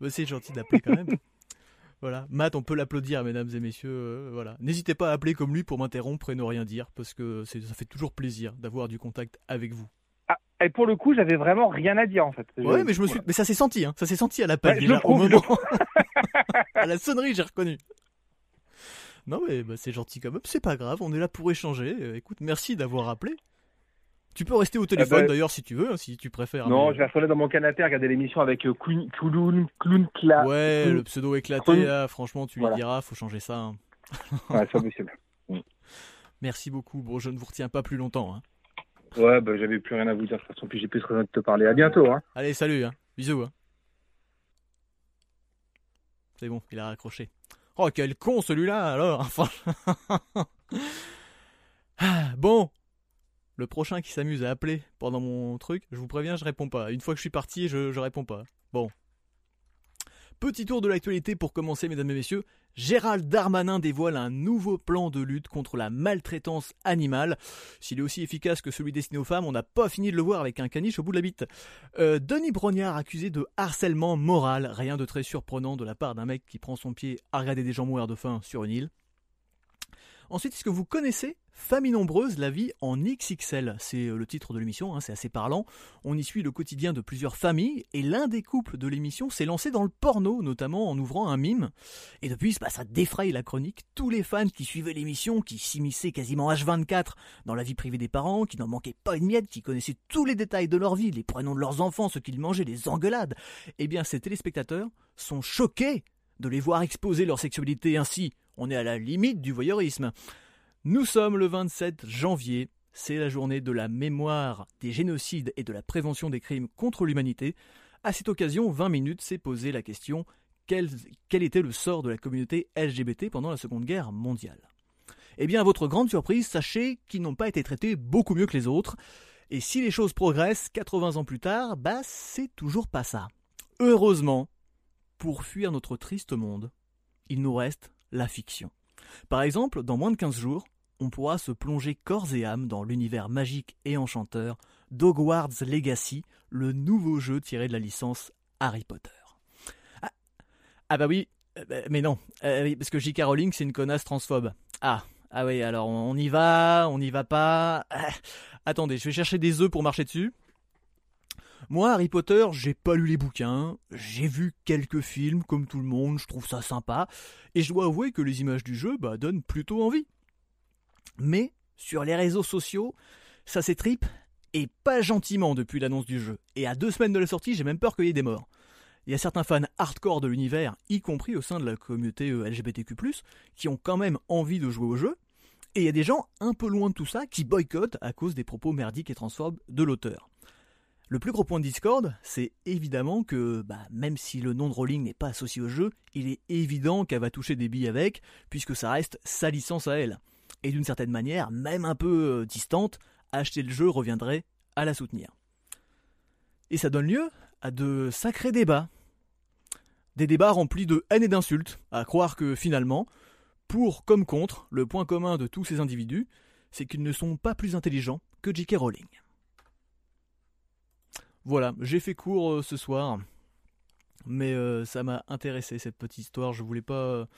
Speaker 1: Bah, c'est gentil d'appeler quand même. voilà, Matt, on peut l'applaudir, mesdames et messieurs. Euh, voilà, n'hésitez pas à appeler comme lui pour m'interrompre et ne rien dire, parce que ça fait toujours plaisir d'avoir du contact avec vous.
Speaker 2: Ah, et pour le coup, j'avais vraiment rien à dire en fait.
Speaker 1: Ouais, mais je me suis, mais ça s'est senti, hein. Ça s'est senti à l'appel déjà au moment. à la sonnerie, j'ai reconnu. Non, mais bah, c'est gentil quand même, c'est pas grave, on est là pour échanger. Euh, écoute, merci d'avoir appelé. Tu peux rester au téléphone ben, d'ailleurs si tu veux, hein, si tu préfères.
Speaker 2: Non, je vais retourner dans mon canapé, regarder l'émission avec euh, Clown, Clown,
Speaker 1: Ouais, le pseudo éclaté, franchement, tu lui diras, faut changer ça. Hein.
Speaker 2: ouais, c'est possible.
Speaker 1: Merci beaucoup. Bon, je ne vous retiens pas plus longtemps. Hein.
Speaker 2: Ouais, bah, j'avais plus rien à vous dire. De toute façon, puis j'ai plus rien de te parler. À bientôt. Hein.
Speaker 1: Allez, salut. Hein. Bisous. Hein. C'est bon, il a raccroché. Oh, quel con celui-là, alors enfin... Ah, bon, le prochain qui s'amuse à appeler pendant mon truc, je vous préviens, je réponds pas. Une fois que je suis parti, je, je réponds pas. Bon, Petit tour de l'actualité pour commencer, mesdames et messieurs. Gérald Darmanin dévoile un nouveau plan de lutte contre la maltraitance animale. S'il est aussi efficace que celui destiné aux femmes, on n'a pas fini de le voir avec un caniche au bout de la bite. Euh, Denis Brognard accusé de harcèlement moral, rien de très surprenant de la part d'un mec qui prend son pied à regarder des gens mourir de faim sur une île. Ensuite, est-ce que vous connaissez Famille nombreuse, la vie en XXL C'est euh, le titre de l'émission, hein, c'est assez parlant. On y suit le quotidien de plusieurs familles et l'un des couples de l'émission s'est lancé dans le porno, notamment en ouvrant un mime. Et depuis, ça défraye la chronique. Tous les fans qui suivaient l'émission, qui s'immisçaient quasiment H24 dans la vie privée des parents, qui n'en manquaient pas une miette, qui connaissaient tous les détails de leur vie, les prénoms de leurs enfants, ce qu'ils mangeaient, les engueulades, eh bien ces téléspectateurs sont choqués de les voir exposer leur sexualité ainsi on est à la limite du voyeurisme. Nous sommes le 27 janvier, c'est la journée de la mémoire des génocides et de la prévention des crimes contre l'humanité. À cette occasion, 20 minutes s'est posé la question quel, quel, était le sort de la communauté LGBT pendant la Seconde Guerre mondiale? Eh bien, à votre grande surprise, sachez qu'ils n'ont pas été traités beaucoup mieux que les autres. Et si les choses progressent 80 ans plus tard, bah c'est toujours pas ça. Heureusement, pour fuir notre triste monde, il nous reste la fiction. Par exemple, dans moins de 15 jours, on pourra se plonger corps et âme dans l'univers magique et enchanteur d'Hogwarts Legacy, le nouveau jeu tiré de la licence Harry Potter. Ah, ah bah oui, euh, bah, mais non, euh, parce que J.K. Rowling c'est une connasse transphobe. Ah, ah oui, alors on y va, on n'y va pas. Ah, attendez, je vais chercher des œufs pour marcher dessus. Moi, Harry Potter, j'ai pas lu les bouquins, j'ai vu quelques films comme tout le monde, je trouve ça sympa, et je dois avouer que les images du jeu bah, donnent plutôt envie. Mais sur les réseaux sociaux, ça s'étripe et pas gentiment depuis l'annonce du jeu. Et à deux semaines de la sortie, j'ai même peur qu'il y ait des morts. Il y a certains fans hardcore de l'univers, y compris au sein de la communauté euh, LGBTQ+, qui ont quand même envie de jouer au jeu. Et il y a des gens un peu loin de tout ça qui boycottent à cause des propos merdiques et transphobes de l'auteur. Le plus gros point de Discord, c'est évidemment que, bah, même si le nom de Rowling n'est pas associé au jeu, il est évident qu'elle va toucher des billes avec, puisque ça reste sa licence à elle. Et d'une certaine manière, même un peu euh, distante, acheter le jeu reviendrait à la soutenir. Et ça donne lieu à de sacrés débats. Des débats remplis de haine et d'insultes, à croire que finalement, pour comme contre, le point commun de tous ces individus, c'est qu'ils ne sont pas plus intelligents que J.K. Rowling. Voilà, j'ai fait court euh, ce soir, mais euh, ça m'a intéressé cette petite histoire. Je voulais pas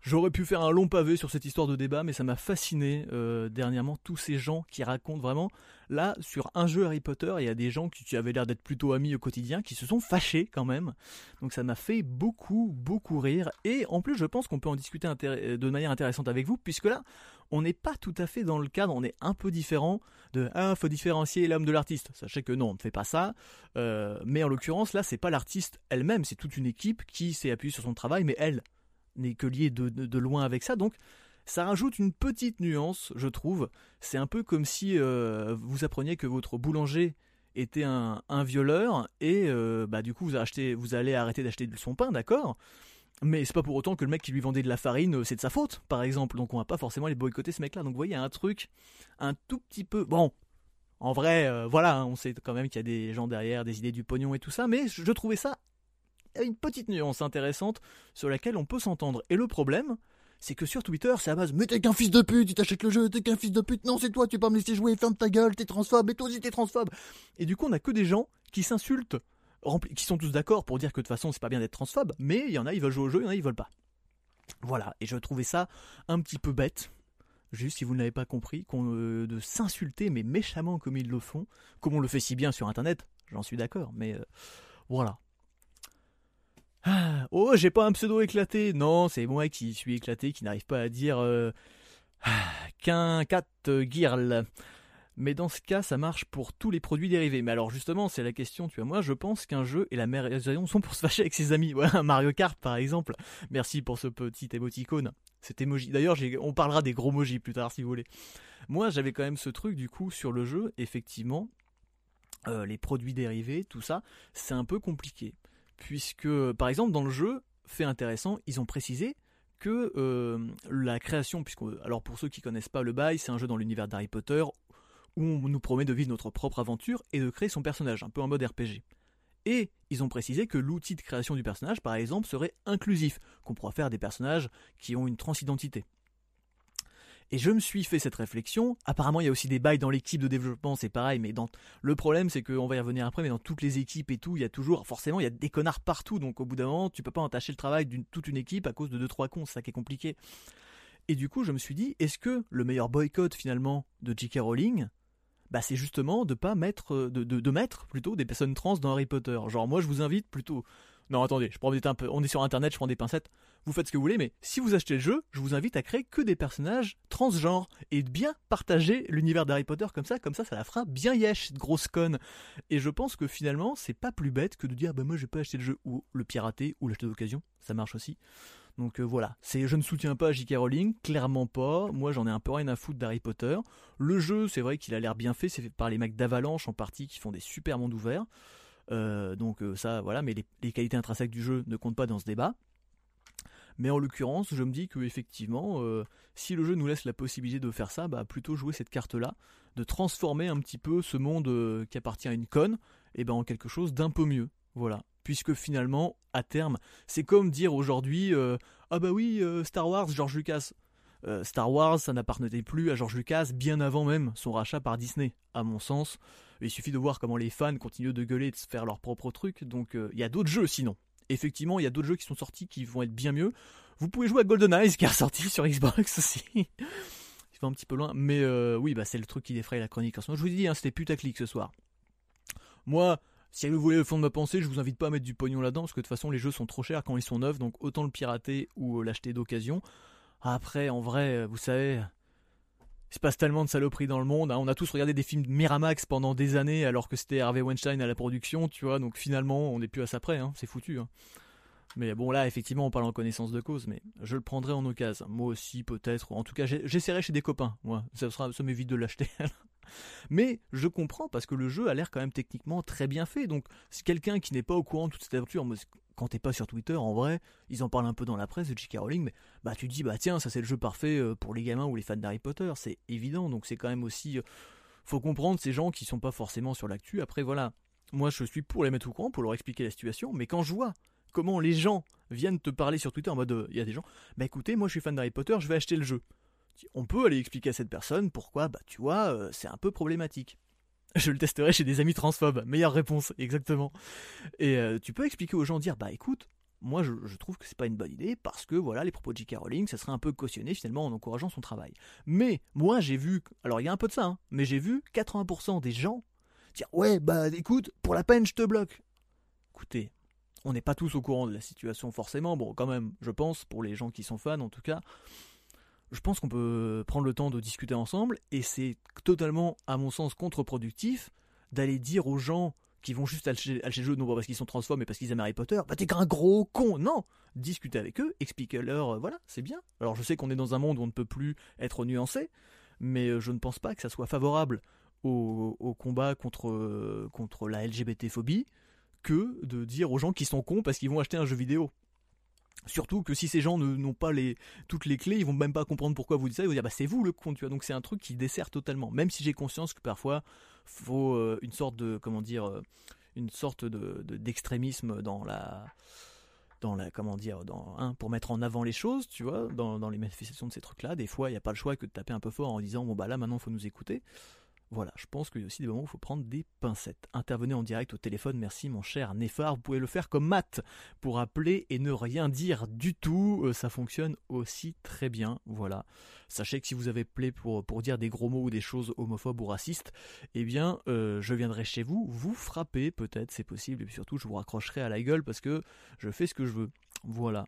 Speaker 1: J'aurais pu faire un long pavé sur cette histoire de débat, mais ça m'a fasciné euh, dernièrement tous ces gens qui racontent vraiment. Là, sur un jeu Harry Potter, il y a des gens qui, avaient l'air d'être plutôt amis au quotidien, qui se sont fâchés quand même. Donc ça m'a fait beaucoup, beaucoup rire. Et en plus, je pense qu'on peut en discuter de manière intéressante avec vous, puisque là, on n'est pas tout à fait dans le cadre, on est un peu différent de ah faut différencier l'âme de l'artiste. Sachez que non, on ne fait pas ça. Euh, mais en l'occurrence, là, c'est pas l'artiste elle-même, c'est toute une équipe qui s'est appuyée sur son travail, mais elle n'est que lié de, loin avec ça. Donc ça rajoute une petite nuance, je trouve. C'est un peu comme si euh, vous appreniez que votre boulanger était un, violeur et euh, bah du coup vous, vous allez arrêter d'acheter son pain, d'accord? Mais c'est pas pour autant que le mec qui lui vendait de la farine, euh, c'est de sa faute, par exemple. Donc on va pas forcément les boycotter ce mec-là. Donc vous voyez, il y a un truc un tout petit peu. Bon, en vrai, voilà, hein, on sait quand même qu'il y a des gens derrière, des idées du pognon et tout ça, mais je trouvais ça une petite nuance intéressante sur laquelle on peut s'entendre. Et le problème, c'est que sur Twitter, c'est à base Mais t'es qu'un fils de pute, tu t'achètes le jeu, t'es qu'un fils de pute, non, c'est toi, tu peux pas me laisser jouer, ferme ta gueule, t'es transphobe, et toi aussi t'es transphobe. Et du coup, on a que des gens qui s'insultent, qui sont tous d'accord pour dire que de toute façon, c'est pas bien d'être transphobe, mais il y en a, ils veulent jouer au jeu, il y en a, ils veulent pas. Voilà, et je trouvais ça un petit peu bête. Juste si vous ne l'avez pas compris, euh, de s'insulter mais méchamment comme ils le font, comme on le fait si bien sur internet, j'en suis d'accord, mais euh, voilà. Ah, oh, j'ai pas un pseudo éclaté. Non, c'est moi qui suis éclaté, qui n'arrive pas à dire euh, qu'un cat girl. Mais dans ce cas, ça marche pour tous les produits dérivés. Mais alors justement, c'est la question, tu vois, moi je pense qu'un jeu et la raison sont pour se fâcher avec ses amis. Mario Kart par exemple. Merci pour ce petit émoticône. Cet emoji. D'ailleurs, on parlera des gros emojis plus tard si vous voulez. Moi, j'avais quand même ce truc du coup sur le jeu, effectivement. Euh, les produits dérivés, tout ça, c'est un peu compliqué puisque par exemple dans le jeu, fait intéressant, ils ont précisé que euh, la création, puisque alors pour ceux qui connaissent pas le bail, c'est un jeu dans l'univers d'Harry Potter où on nous promet de vivre notre propre aventure et de créer son personnage, un peu en mode RPG. Et ils ont précisé que l'outil de création du personnage, par exemple, serait inclusif, qu'on pourra faire des personnages qui ont une transidentité. Et je me suis fait cette réflexion. Apparemment, il y a aussi des bails dans l'équipe de développement, c'est pareil, mais dans le problème, c'est qu'on va y revenir après, mais dans toutes les équipes et tout, il y a toujours, forcément, il y a des connards partout. Donc, au bout d'un moment, tu peux pas entacher le travail d'une toute une équipe à cause de deux trois cons. C'est ça qui est compliqué. Et du coup, je me suis dit, est-ce que le meilleur boycott finalement de J.K. Rowling, bah, c'est justement de pas mettre, de, de, de mettre plutôt des personnes trans dans Harry Potter? Genre, moi, je vous invite plutôt non, attendez, je prends peu. On est sur internet, je prends des pincettes. Vous faites ce que vous voulez, mais si vous achetez le jeu, je vous invite à créer que des personnages transgenres et de bien partager l'univers d'Harry Potter comme ça, comme ça, ça la fera bien yesh, cette grosse conne. Et je pense que finalement, c'est pas plus bête que de dire, bah moi, je vais pas acheter le jeu ou le pirater ou l'acheter d'occasion. Ça marche aussi. Donc euh, voilà, c'est je ne soutiens pas J.K. Rowling, clairement pas. Moi j'en ai un peu rien à foutre d'Harry Potter. Le jeu, c'est vrai qu'il a l'air bien fait, c'est fait par les mecs d'Avalanche en partie qui font des super mondes ouverts. Euh, donc euh, ça, voilà, mais les, qualités intrinsèques du jeu ne comptent pas dans ce débat. Mais en l'occurrence, je me dis que effectivement, euh, si le jeu nous laisse la possibilité de faire ça, bah plutôt jouer cette carte-là, de transformer un petit peu ce monde qui appartient à une conne, et eh ben en quelque chose d'un peu mieux. Voilà. puisque finalement, à terme, c'est comme dire aujourd'hui Ah bah oui, Star Wars, George Lucas. Euh, Star Wars, ça n'appartenait plus à George Lucas bien avant même son rachat par Disney, à mon sens. Il suffit de voir comment les fans continuent de gueuler et de se faire leur propre truc, donc il y a d'autres jeux sinon. Effectivement, il y a d'autres jeux qui sont sortis qui vont être bien mieux. Vous pouvez jouer à GoldenEye, qui est ressorti sur Xbox aussi. Il va un petit peu loin, mais oui, bah c'est le truc qui défraye la chronique en ce moment. Je vous dit, hein, c'était putaclic ce soir. Moi, si vous voulez le fond de ma pensée, je vous invite pas à mettre du pognon là-dedans parce que de toute façon les jeux sont trop chers quand ils sont neufs, donc autant le pirater ou euh, l'acheter d'occasion. Après, en vrai, euh, vous savez, il se passe tellement de saloperies dans le monde. Hein. On a tous regardé des films de Miramax pendant des années alors que c'était Harvey Weinstein à la production, tu vois. Donc finalement, on n'est plus à ça près, hein. c'est foutu. Hein. Mais bon, là, effectivement, on parle en connaissance de cause, mais je le prendrai en occasion. Moi aussi, peut-être. En tout cas, j'essaierai chez des copains. Moi, ça, sera, ça m'évite de l'acheter. Mais je comprends parce que le jeu a l'air quand même techniquement très bien fait. Donc, si quelqu'un qui n'est pas au courant de toute cette aventure, quand t'es pas sur Twitter, en vrai, ils en parlent un peu dans la presse de J.K. Rowling, mais bah tu dis bah tiens, ça c'est le jeu parfait euh, pour les gamins ou les fans d'Harry Potter, c'est évident. Donc c'est quand même aussi, euh, faut comprendre ces gens qui sont pas forcément sur l'actu. Après voilà, moi je suis pour les mettre au courant, pour leur expliquer la situation, mais quand je vois comment les gens viennent te parler sur Twitter en mode, euh, il y a des gens, bah écoutez, moi je suis fan d'Harry Potter, je vais acheter le jeu on peut aller expliquer à cette personne pourquoi, bah tu vois, euh, c'est un peu problématique. Je le testerai chez des amis transphobes. Meilleure réponse, exactement. Et euh, tu peux expliquer aux gens, dire, bah écoute, moi je, trouve que c'est pas une bonne idée parce que voilà, les propos de J.K. Rowling, ça serait un peu cautionné finalement en encourageant son travail. Mais moi j'ai vu, alors il y a un peu de ça, hein, mais j'ai vu 80% des gens dire, ouais, bah écoute, pour la peine, je te bloque. Écoutez, on n'est pas tous au courant de la situation forcément, bon quand même, je pense, pour les gens qui sont fans en tout cas, je pense qu'on peut prendre le temps de discuter ensemble. Et c'est totalement, à mon sens, contre-productif d'aller dire aux gens qui vont juste acheter, le jeu, non pas parce qu'ils sont transformés, mais parce qu'ils aiment Harry Potter, bah t'es qu'un gros con. Non! Discutez avec eux, expliquez-leur, euh, voilà, c'est bien. Alors je sais qu'on est dans un monde où on ne peut plus être nuancé, mais euh, je ne pense pas que ça soit favorable au, combat contre, euh, contre la LGBT-phobie que de dire aux gens qui sont cons parce qu'ils vont acheter un jeu vidéo. Surtout que si ces gens n'ont pas les, toutes les clés, ils vont même pas comprendre pourquoi vous dites ça. Ils vont dire bah c'est vous le con, tu vois. Donc c'est un truc qui dessert totalement. Même si j'ai conscience que parfois faut euh, une sorte de comment dire, euh, une sorte de d'extrémisme dans la dans la comment dire hein, pour mettre en avant les choses tu vois dans, dans les manifestations de ces trucs là des fois il n'y a pas le choix que de taper un peu fort en disant bon bah là maintenant faut nous écouter voilà, je pense qu'il y a aussi des moments où il faut prendre des pincettes. Intervenez en direct au téléphone, merci mon cher Néphar. Vous pouvez le faire comme Matt pour appeler et ne rien dire du tout. Euh, ça fonctionne aussi très bien. Voilà. Sachez que si vous avez pour, pour dire des gros mots ou des choses homophobes ou racistes, eh bien, euh, je viendrai chez vous, vous frapper peut-être, c'est possible, et puis surtout, je vous raccrocherai à la gueule parce que je fais ce que je veux. Voilà.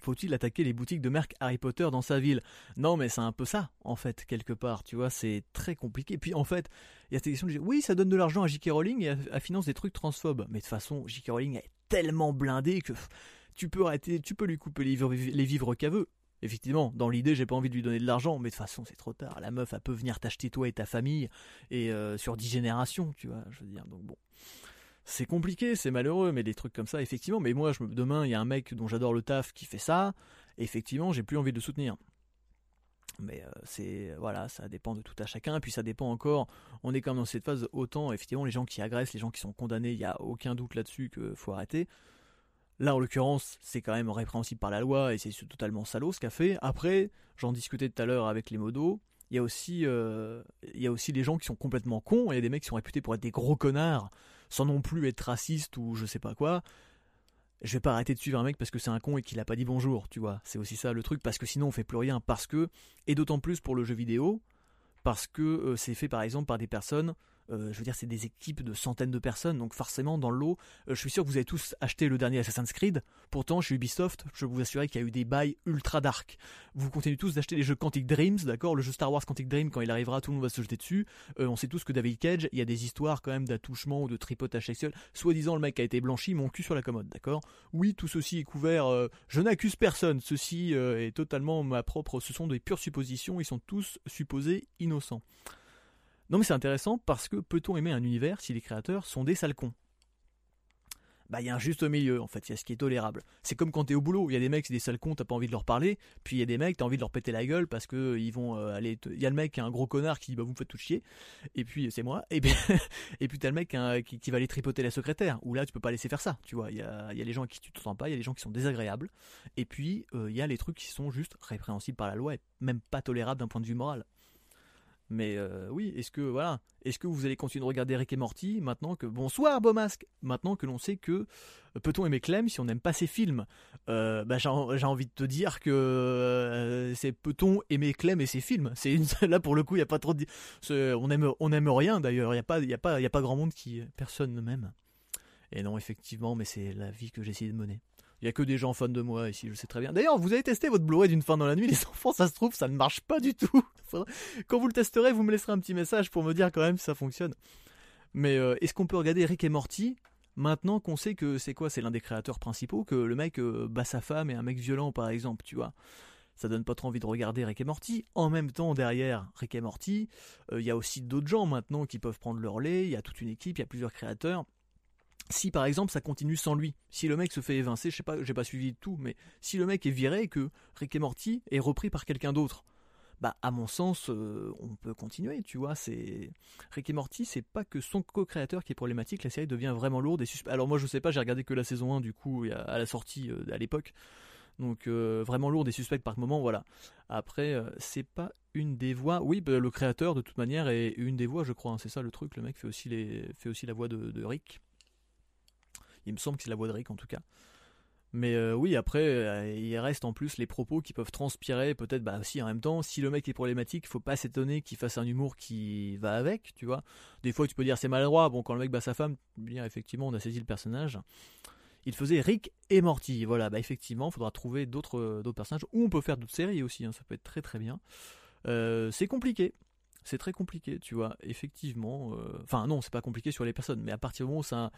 Speaker 1: Faut-il attaquer les boutiques de marque Harry Potter dans sa ville? Non, mais c'est un peu ça, en fait, quelque part, tu vois, c'est très compliqué. Puis, en fait, il y a cette question oui, ça donne de l'argent à J.K. Rowling et à, finance des trucs transphobes. Mais de toute façon, J.K. Rowling est tellement blindé que tu peux lui couper les vivres, les vivres qu'elle veut. Effectivement, dans l'idée, j'ai pas envie de lui donner de l'argent, mais de toute façon, c'est trop tard. La meuf, elle peut venir t'acheter toi et ta famille, et euh, sur dix générations, tu vois, je veux dire, donc bon c'est compliqué, c'est malheureux, mais des trucs comme ça, effectivement. Mais moi, demain, il y a un mec dont j'adore le taf qui fait ça, effectivement, j'ai plus envie de le soutenir. Mais euh, c'est voilà, ça dépend de tout à chacun. Puis ça dépend encore. On est quand même dans cette phase autant effectivement les gens qui agressent, les gens qui sont condamnés, il y a aucun doute là-dessus qu'il faut arrêter. Là, en l'occurrence, c'est quand même répréhensible par la loi et c'est totalement salaud ce qu'a fait. Après, j'en discutais tout à l'heure avec les modos. Il y a aussi, euh, il y a aussi les gens qui sont complètement cons. Il y a des mecs qui sont réputés pour être des gros connards sans non plus être raciste ou je sais pas quoi, je vais pas arrêter de suivre un mec parce que c'est un con et qu'il a pas dit bonjour, tu vois. C'est aussi ça le truc, parce que sinon on fait plus rien. Parce que, et d'autant plus pour le jeu vidéo, parce que euh, c'est fait par exemple par des personnes euh, je veux dire, c'est des équipes de centaines de personnes, donc forcément, dans l'eau, euh, je suis sûr que vous avez tous acheté le dernier Assassin's Creed. Pourtant, chez Ubisoft, je peux vous assurer qu'il y a eu des bails ultra dark. Vous continuez tous d'acheter les jeux Quantic Dreams, d'accord Le jeu Star Wars Quantic Dream, quand il arrivera, tout le monde va se jeter dessus. Euh, on sait tous que David Cage, il y a des histoires quand même d'attouchement ou de tripotage sexuel. Soi-disant, le mec a été blanchi, mon cul sur la commode, d'accord Oui, tout ceci est couvert. je n'accuse personne. Ceci est totalement ma propre. Ce sont des pures suppositions. Ils sont tous supposés innocents. Non mais c'est intéressant parce que peut-on aimer un univers si les créateurs sont des salcons bah il y a un juste milieu en fait, il y a ce qui est tolérable. C'est comme quand t'es au boulot, il y a des mecs, c'est des sales cons, t'as pas envie de leur parler, puis il y a des mecs, t'as envie de leur péter la gueule parce que ils vont euh, aller. Il y a le mec qui est un gros connard qui dit bah vous me faites tout chier, et puis c'est moi, et puis et puis t'as le mec qui, va aller tripoter la secrétaire, où là tu peux pas laisser faire ça, tu vois. Il y a, y a les gens qui tu t'entends pas, il y a des gens qui sont désagréables, et puis euh, il y a les trucs qui sont juste répréhensibles par la loi et même pas tolérables d'un point de vue moral. Mais euh, oui, est-ce que voilà, est-ce que vous allez continuer de regarder Rick et Morty maintenant que bonsoir Beaumasque, maintenant que l'on sait que euh, peut-on aimer Clem si on n'aime pas ses films? Euh, bah, j'ai, envie de te dire que c'est peut-on aimer Clem et ses films? C'est là pour le coup il y a pas trop de on aime on aime rien d'ailleurs. Il y a pas il y a pas il y a pas grand monde qui personne ne m'aime. Et non effectivement, mais c'est la vie que j'ai essayé de mener. Il y a que des gens fans de moi ici, je sais très bien. D'ailleurs, vous avez testé votre Blu-ray d'une fin dans la nuit, les enfants, ça se trouve, ça ne marche pas du tout. Quand vous le testerez, vous me laisserez un petit message pour me dire quand même si ça fonctionne. Mais euh, est-ce qu'on peut regarder Rick et Morty maintenant qu'on sait que c'est quoi C'est l'un des créateurs principaux, que le mec euh, bat sa femme et un mec violent par exemple, tu vois? Ça donne pas trop envie de regarder Rick et Morty. En même temps, derrière Rick et Morty, euh, il y a aussi d'autres gens maintenant qui peuvent prendre leur lait, il y a toute une équipe, il y a plusieurs créateurs si par exemple ça continue sans lui, si le mec se fait évincer, je sais pas, j'ai pas suivi tout, mais si le mec est viré et que Rick et Morty est repris par quelqu'un d'autre, bah à mon sens euh, on peut continuer, tu vois, c'est Rick et Morty, c'est pas que son co-créateur qui est problématique, la série devient vraiment lourde et suspect. Alors moi je sais pas, j'ai regardé que la saison 1 du coup à la sortie euh, à l'époque. Donc euh, vraiment lourde et suspecte par moment, voilà. Après, c'est pas une des voix. Oui, bah, le créateur de toute manière est une des voix, je crois. Hein, c'est ça le truc. Le mec fait aussi fait aussi la voix de Rick. Il me semble que c'est la voix de Rick en tout cas. Mais euh, oui, après, euh, il reste en plus les propos qui peuvent transpirer, peut-être, bah aussi en même temps, si le mec est problématique, faut pas s'étonner qu'il fasse un humour qui va avec, tu vois. Des fois, tu peux dire c'est maladroit, bon, quand le mec bat sa femme, bien, effectivement, on a saisi le personnage. Il faisait Rick et Morty, voilà, bah effectivement, il faudra trouver d'autres, euh, d'autres personnages, ou on peut faire d'autres séries aussi, hein, ça peut être très très bien. c'est compliqué, c'est très compliqué, tu vois, effectivement. Enfin, non, c'est pas compliqué sur les personnes, mais à partir du moment où ça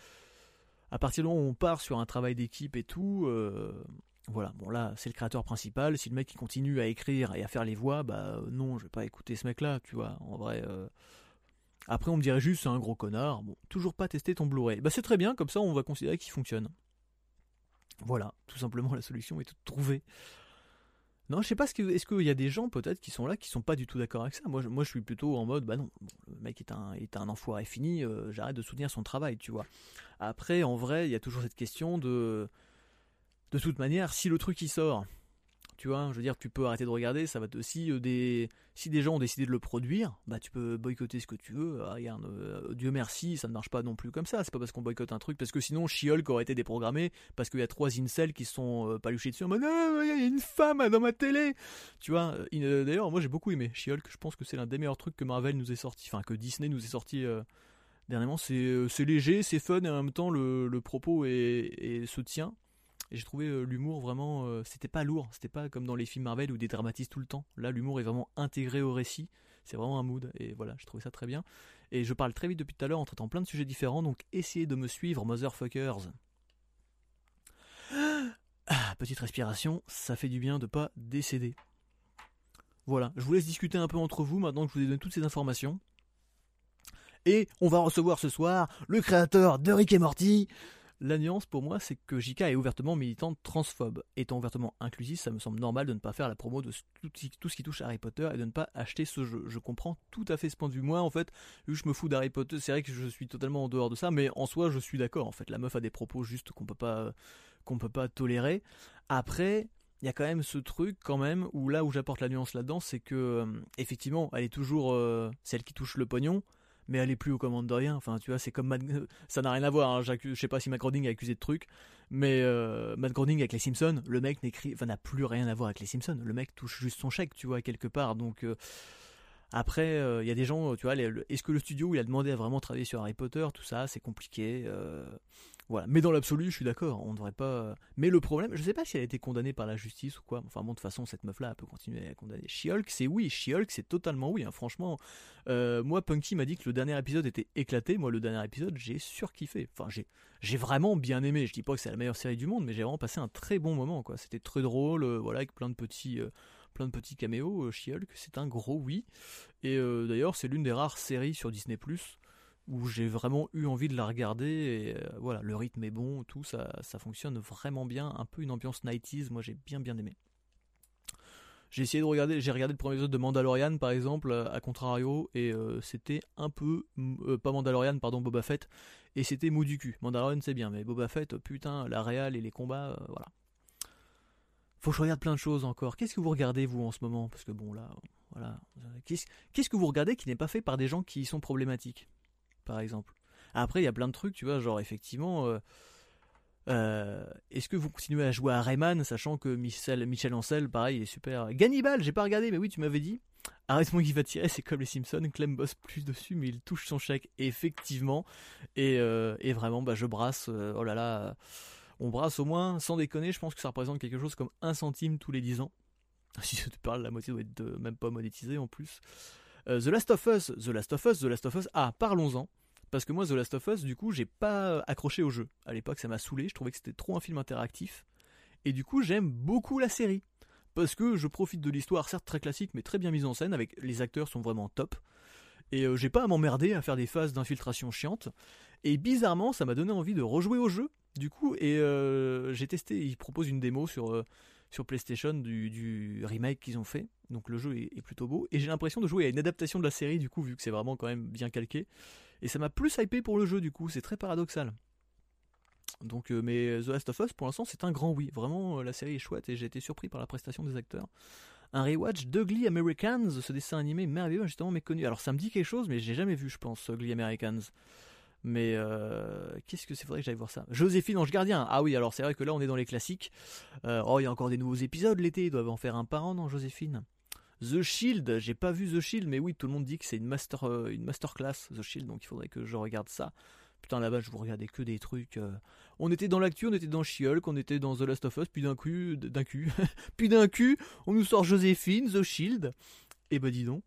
Speaker 1: à partir du moment où on part sur un travail d'équipe et tout, euh, voilà, bon là c'est le créateur principal, si le mec qui continue à écrire et à faire les voix, bah non, je vais pas écouter ce mec là, tu vois, en vrai. Euh. Après on me dirait juste c'est un gros connard, bon, toujours pas tester ton Blu-ray. Bah c'est très bien, comme ça on va considérer qu'il fonctionne. Voilà, tout simplement la solution est toute trouvée. Non, je sais pas, est-ce qu'il y a des gens peut-être qui sont là qui sont pas du tout d'accord avec ça moi je, moi, je suis plutôt en mode, bah non, le mec est un, est un enfoiré fini, euh, j'arrête de soutenir son travail, tu vois. Après, en vrai, il y a toujours cette question de. De toute manière, si le truc il sort, tu vois, je veux dire, tu peux arrêter de regarder, ça va te. Si, euh, des, si des gens ont décidé de le produire, bah tu peux boycotter ce que tu veux. Ah, regarde, euh, Dieu merci, ça ne marche pas non plus comme ça. C'est pas parce qu'on boycotte un truc, parce que sinon She-Hulk aurait été déprogrammé, parce qu'il y a trois incels qui sont euh, paluchés dessus en mode il y a une femme dans ma télé Tu vois, d'ailleurs, moi j'ai beaucoup aimé She-Hulk, je pense que c'est l'un des meilleurs trucs que Marvel nous ait sorti, enfin que Disney nous ait sorti. Dernièrement, c'est léger, c'est fun et en même temps le, propos est, est, tient. Et j'ai trouvé euh, l'humour vraiment. Euh, c'était pas lourd, c'était pas comme dans les films Marvel où des dramatisent tout le temps. Là, l'humour est vraiment intégré au récit. C'est vraiment un mood. Et voilà, j'ai trouvé ça très bien. Et je parle très vite depuis tout à l'heure en traitant plein de sujets différents. Donc essayez de me suivre, motherfuckers. Ah, petite respiration, ça fait du bien de pas décéder. Voilà, je vous laisse discuter un peu entre vous maintenant que je vous ai donné toutes ces informations. Et on va recevoir ce soir le créateur de Rick et Morty, la nuance pour moi, c'est que JK est ouvertement militante transphobe. Étant ouvertement inclusif, ça me semble normal de ne pas faire la promo de tout, ce qui touche Harry Potter et de ne pas acheter ce jeu. Je comprends tout à fait ce point de vue. Moi, en fait, je me fous d'Harry Potter, c'est vrai que je suis totalement en dehors de ça, mais en soi, je suis d'accord. En fait, la meuf a des propos juste qu'on peut pas, peut pas tolérer. Après, il y a quand même ce truc quand même où là où j'apporte la nuance là-dedans, c'est que euh, effectivement, elle est toujours euh, celle qui touche le pognon mais elle est plus aux commandes de rien. Enfin, tu vois, c'est comme ça n'a rien à voir. Hein. Je sais pas si Matt Groening est accusé de trucs, mais euh, Groening avec les Simpsons, le mec n'écrit, n'a plus rien à voir avec les Simpsons. Le mec touche juste son chèque, tu vois, quelque part. Donc euh, après, il y a des gens, tu vois, est-ce que le studio il a demandé à vraiment travailler sur Harry Potter, tout ça, c'est compliqué. Euh, voilà. Mais dans l'absolu, je suis d'accord, on ne devrait pas. Mais le problème, je sais pas si elle a été condamnée par la justice ou quoi. Enfin bon, de toute façon, cette meuf-là, peut continuer à condamner. She-Hulk, c'est oui. She-Hulk, c'est totalement oui. Hein. Franchement, euh, moi, Punky m'a dit que le dernier épisode était éclaté. Moi, le dernier épisode, j'ai surkiffé. Enfin, j'ai, vraiment bien aimé. Je dis pas que c'est la meilleure série du monde, mais j'ai vraiment passé un très bon moment, quoi. C'était très drôle, euh, voilà, avec plein de petits. Euh, plein de petits caméos, She-Hulk, c'est un gros oui. Et d'ailleurs, c'est l'une des rares séries sur Disney Plus où j'ai vraiment eu envie de la regarder. Et euh, voilà, le rythme est bon, tout ça, ça fonctionne vraiment bien. Un peu une ambiance 90s, moi j'ai bien bien aimé. J'ai essayé de regarder, j'ai regardé le premier épisode de Mandalorian par exemple, à contrario, et euh, c'était un peu, euh, pas Mandalorian, pardon, Boba Fett, et c'était mou. Mandalorian c'est bien, mais Boba Fett, putain, la réal et les combats, voilà. Faut que je regarde plein de choses encore. Qu'est-ce que vous regardez vous en ce moment? Parce que bon là, voilà. Qu'est-ce que vous regardez qui n'est pas fait par des gens qui sont problématiques par exemple? Après, il y a plein de trucs, tu vois, genre effectivement, euh, euh, est-ce que vous continuez à jouer à Rayman, sachant que Michel, Ancel, pareil, il est super. Gannibal, j'ai pas regardé, mais oui, tu m'avais dit. Arrête-moi qui va tirer, c'est comme les Simpsons, Clem bosse plus dessus, mais il touche son chèque, effectivement. Et, euh, vraiment, bah, je brasse, oh là là, on brasse au moins, sans déconner, je pense que ça représente quelque chose comme un centime tous les 10 ans. Si je te parle, la moitié doit être même pas monétisée en plus. The Last of Us, The Last of Us, The Last of Us, ah, parlons-en. Parce que moi, The Last of Us, du coup, j'ai pas accroché au jeu. À l'époque, ça m'a saoulé. Je trouvais que c'était trop un film interactif. Et du coup, j'aime beaucoup la série. Parce que je profite de l'histoire, certes très classique, mais très bien mise en scène. Avec les acteurs sont vraiment top. Et euh, j'ai pas à m'emmerder à faire des phases d'infiltration chiantes. Et bizarrement, ça m'a donné envie de rejouer au jeu. Du coup, et euh, j'ai testé. Ils proposent une démo sur euh, sur PlayStation du, remake qu'ils ont fait. Donc le jeu est, plutôt beau. Et j'ai l'impression de jouer à une adaptation de la série, du coup, vu que c'est vraiment quand même bien calqué. Et ça m'a plus hypé pour le jeu du coup, c'est très paradoxal. Donc, euh, mais The Last of Us, pour l'instant, c'est un grand oui. Vraiment, la série est chouette et j'ai été surpris par la prestation des acteurs. Un rewatch d'Ugly Americans, ce dessin animé merveilleux, justement méconnu. Alors, ça me dit quelque chose, mais j'ai jamais vu, je pense, Ugly Americans. Mais euh, qu'est-ce que c'est faudrait que j'aille voir ça Joséphine Ange Gardien. Ah oui, alors c'est vrai que là on est dans les classiques. oh, il y a encore des nouveaux épisodes l'été, ils doivent en faire un par an, non, Joséphine? The Shield, j'ai pas vu The Shield, mais oui, tout le monde dit que c'est une master, euh, masterclass The Shield, donc il faudrait que je regarde ça. Putain, là-bas, je vous regardais que des trucs. Euh. On était dans l'actu, on était dans She-Hulk, on était dans The Last of Us, puis d'un coup, d'un cul, puis d'un cul, on nous sort Joséphine, The Shield. Et bah dis donc,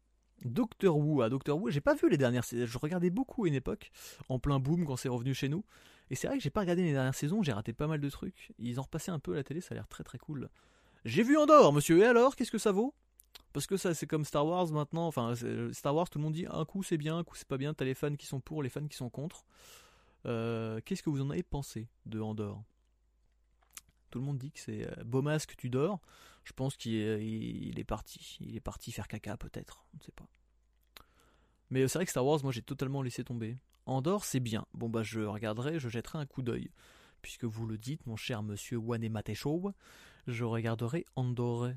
Speaker 1: Doctor Who, ah Doctor Who, j'ai pas vu les dernières saisons. Je regardais beaucoup à une époque, en plein boom quand c'est revenu chez nous. Et c'est vrai que j'ai pas regardé les dernières saisons, j'ai raté pas mal de trucs. Ils en repassaient un peu à la télé, ça a l'air très très cool. J'ai vu Andorre, monsieur, et alors, qu'est-ce que ça vaut? Parce que ça, c'est comme Star Wars maintenant. Enfin, Star Wars, tout le monde dit un coup c'est bien, un coup c'est pas bien. T'as les fans qui sont pour, les fans qui sont contre. Euh, qu'est-ce que vous en avez pensé de Andorre Tout le monde dit que c'est euh, beau masque, tu dors. Je pense qu'il est, parti. Il est parti faire caca, peut-être. On ne sait pas. Mais c'est vrai que Star Wars, moi, j'ai totalement laissé tomber. Andorre, c'est bien. Bon, bah, je regarderai, je jetterai un coup d'œil. Puisque vous le dites, mon cher monsieur Wanemateshow, je regarderai Andorre.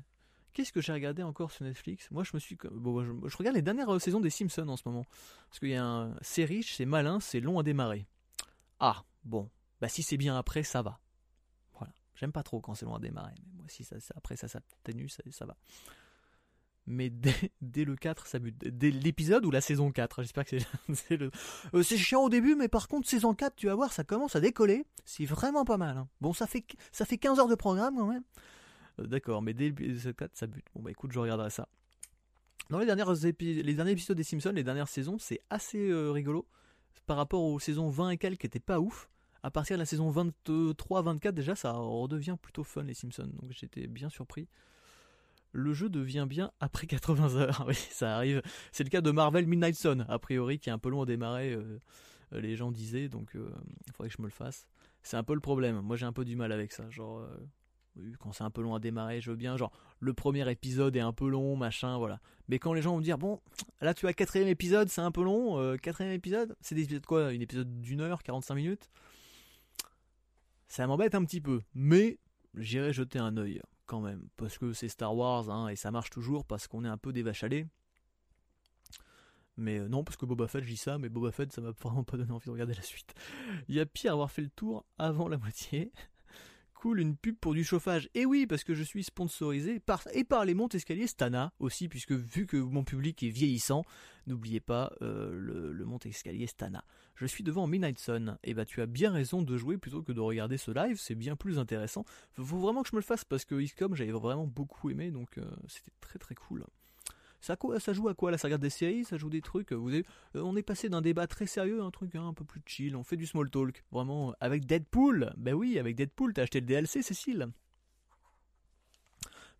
Speaker 1: Qu'est-ce que j'ai regardé encore sur Netflix? Moi, je me suis. Bon, je, regarde les dernières euh, saisons des Simpsons en ce moment. Parce qu'il y a un. C'est riche, c'est malin, c'est long à démarrer. Ah, bon. Bah, si c'est bien après, ça va. J'aime pas trop quand c'est long à démarrer. Mais moi, si ça, après ça s'atténue, ça, ça va. Mais dès, le 4, ça bute. Dès l'épisode ou la saison 4 J'espère que c'est le. Euh, c'est chiant au début, mais par contre, saison 4, tu vas voir, ça commence à décoller. C'est vraiment pas mal. Hein. Bon, ça fait, ça fait 15 heures de programme quand même. Euh, d'accord, mais dès l'épisode 4, ça bute. Bon, bah écoute, je regarderai ça. Dans les, dernières les derniers épisodes des Simpsons, les dernières saisons, c'est assez euh, rigolo. Par rapport aux saisons 20 et quelques qui étaient pas ouf. À partir de la saison 23-24, déjà, ça redevient plutôt fun, les Simpsons. Donc j'étais bien surpris. Le jeu devient bien après 80 heures. oui, ça arrive. C'est le cas de Marvel Midnight Sun, a priori, qui est un peu long à démarrer. Euh, les gens disaient, donc il faudrait que je me le fasse. C'est un peu le problème. Moi, j'ai un peu du mal avec ça. Genre, quand c'est un peu long à démarrer, je veux bien, genre, le premier épisode est un peu long, machin, voilà. Mais quand les gens vont me dire, bon, là tu as quatrième épisode, c'est un peu long, euh, quatrième épisode, c'est des épisodes quoi? Une épisode d'une heure, 45 minutes? Ça m'embête un petit peu, mais j'irai jeter un œil quand même, parce que c'est Star Wars, hein, et ça marche toujours parce qu'on est un peu des vaches à lait. Mais euh, non, parce que Boba Fett, je dis ça, mais Boba Fett, ça m'a vraiment pas donné envie de regarder la suite. Il y a pire à avoir fait le tour avant la moitié cool une pub pour du chauffage. Et oui, parce que je suis sponsorisé par et par les montes escaliers Stana aussi, puisque vu que mon public est vieillissant, n'oubliez pas euh, le, le monte escalier Stana. Je suis devant Midnight Sun. Et bah tu as bien raison de jouer plutôt que de regarder ce live, c'est bien plus intéressant. Faut vraiment que je me le fasse parce que XCOM j'avais vraiment beaucoup aimé, donc euh, c'était très très cool. Ça, joue à quoi là? Ça regarde des séries, ça joue des trucs? Vous euh, on est passé d'un débat très sérieux à un truc hein, un peu plus chill. On fait du small talk, vraiment avec Deadpool. Ben oui, avec Deadpool, t'as acheté le DLC, Cécile?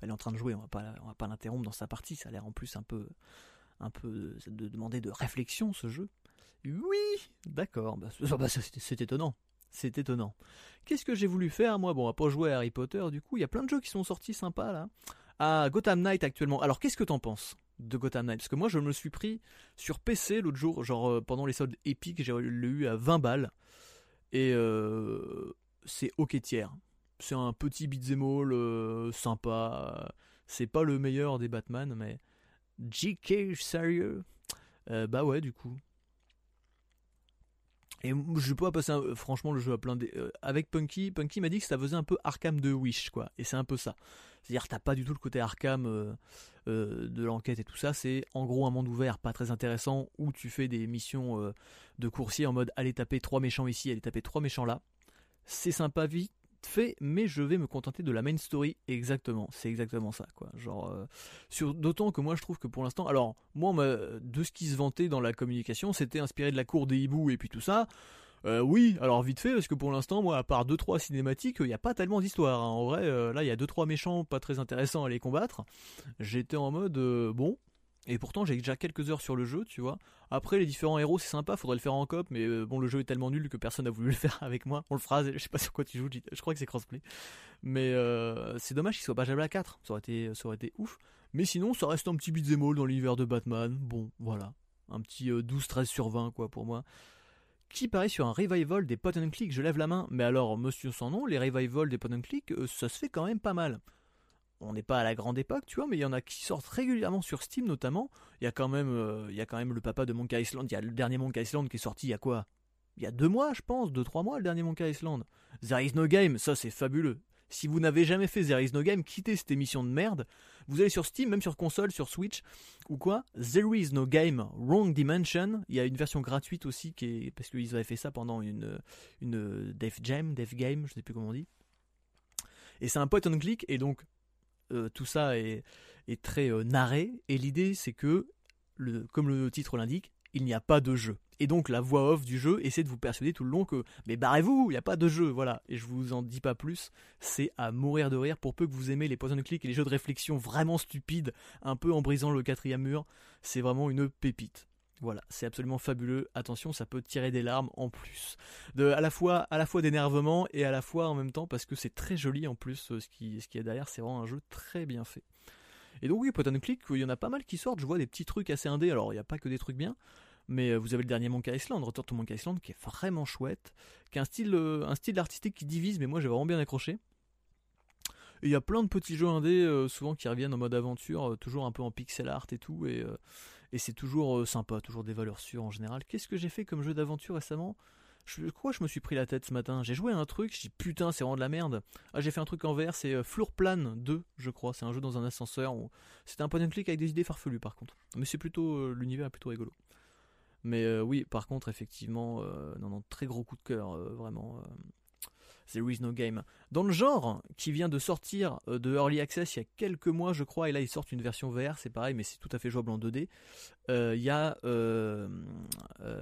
Speaker 1: Elle est en train de jouer, on va pas, on va pas l'interrompre dans sa partie. Ça a l'air en plus un peu, un peu de demander de réflexion ce jeu. Oui, d'accord. Bah, bah, c'est étonnant. C'est étonnant. Qu'est-ce que j'ai voulu faire moi? Bon, à pas jouer à Harry Potter, du coup, il y a plein de jeux qui sont sortis sympas là. Ah, Gotham Knight actuellement. Alors, qu'est-ce que t'en penses de Gotham Knight? Parce que moi, je me suis pris sur PC l'autre jour, genre euh, pendant les soldes épiques, j'ai eu à 20 balles. Et euh, c'est ok tiers. C'est un petit beat'em all euh, sympa. C'est pas le meilleur des Batman, mais JK sérieux? Bah ouais, du coup. Et je peux pas passer franchement le jeu à plein de... Euh, avec Punky, Punky m'a dit que ça faisait un peu Arkham de Wish quoi, et c'est un peu ça. C'est-à-dire t'as pas du tout le côté Arkham euh, euh, de l'enquête et tout ça, c'est en gros un monde ouvert pas très intéressant où tu fais des missions de coursier en mode aller taper trois méchants ici, aller taper trois méchants là. C'est sympa vite, fait, mais je vais me contenter de la main story exactement. C'est exactement ça, quoi. Genre, euh, sur d'autant que moi je trouve que pour l'instant, alors moi, de ce qui se vantait dans la communication, c'était inspiré de la cour des hiboux et puis tout ça. Euh, oui, alors vite fait, parce que pour l'instant, moi, à part 2-3 cinématiques, il n'y a pas tellement d'histoire. Hein. En vrai, euh, là, il y a 2-3 méchants pas très intéressants à les combattre. J'étais en mode, bon, et pourtant, j'ai déjà quelques heures sur le jeu, tu vois. Après, les différents héros, c'est sympa, faudrait le faire en coop, mais euh, bon, le jeu est tellement nul que personne n'a voulu le faire avec moi. On le fera, je sais pas sur quoi tu joues, je crois que c'est crossplay. Mais euh, c'est dommage qu'il soit pas à 4, ça aurait, été, ça aurait ouf. Mais sinon, ça reste un petit beat'em dans l'univers de Batman. Bon, voilà. Un petit 12-13 euh, sur 20, quoi, pour moi. Qui parie sur un revival des pot and click Je lève la main. Mais alors, monsieur sans nom, les revivals des pot and click, ça se fait quand même pas mal on n'est pas à la grande époque, tu vois, mais il y en a qui sortent régulièrement sur Steam notamment. Il y a quand même, euh, il y a quand même le papa de Monkey Island. Il y a le dernier Monkey Island qui est sorti il y a quoi? Il y a deux mois, je pense, deux trois mois le dernier Monkey Island. There is no game, ça c'est fabuleux. Si vous n'avez jamais fait There is no game, quittez cette émission de merde. Vous allez sur Steam, même sur console, sur Switch ou quoi? There is no game, Wrong Dimension. Il y a une version gratuite aussi qui est parce qu'ils avaient fait ça pendant une une Def Jam, Def Game, je sais plus comment on dit. Et c'est un point and click et donc euh, tout ça est, très euh, narré, et l'idée c'est que, comme le titre l'indique, il n'y a pas de jeu. Et donc la voix off du jeu essaie de vous persuader tout le long que mais barrez-vous, il n'y a pas de jeu, voilà. Et je vous en dis pas plus, c'est à mourir de rire pour peu que vous aimez les poison click et les jeux de réflexion vraiment stupides, un peu en brisant le quatrième mur, c'est vraiment une pépite. Voilà, c'est absolument fabuleux. Attention, ça peut tirer des larmes en plus. De, à la fois, à la fois d'énervement et à la fois en même temps parce que c'est très joli en plus. Euh, ce qui, ce qui est derrière, c'est vraiment un jeu très bien fait. Et donc oui, Pot Click, il y en a pas mal qui sortent. Je vois des petits trucs assez indés. Alors il n'y a pas que des trucs bien, mais euh, vous avez le dernier Monkey Island, Return to Monkey Island, qui est vraiment chouette, qui a un style, euh, artistique qui divise, mais moi j'ai vraiment bien accroché. Il y a plein de petits jeux indés, souvent qui reviennent en mode aventure, toujours un peu en pixel art et tout, et c'est toujours euh, sympa, toujours des valeurs sûres en général. Qu'est-ce que j'ai fait comme jeu d'aventure récemment? Je crois je me suis pris la tête ce matin. J'ai joué à un truc, je dis putain, c'est vraiment de la merde. Ah, j'ai fait un truc en vert, c'est euh, Floor Plan 2, je crois. C'est un jeu dans un ascenseur. C'était un point and click avec des idées farfelues par contre. Mais c'est plutôt. Euh, l'univers est plutôt rigolo. Mais oui, par contre, effectivement, non, non, très gros coup de cœur, vraiment. There is no game. Dans le genre, qui vient de sortir euh, de Early Access il y a quelques mois, je crois, et là ils sortent une version VR, c'est pareil, mais c'est tout à fait jouable en 2D. Euh, il y a, euh,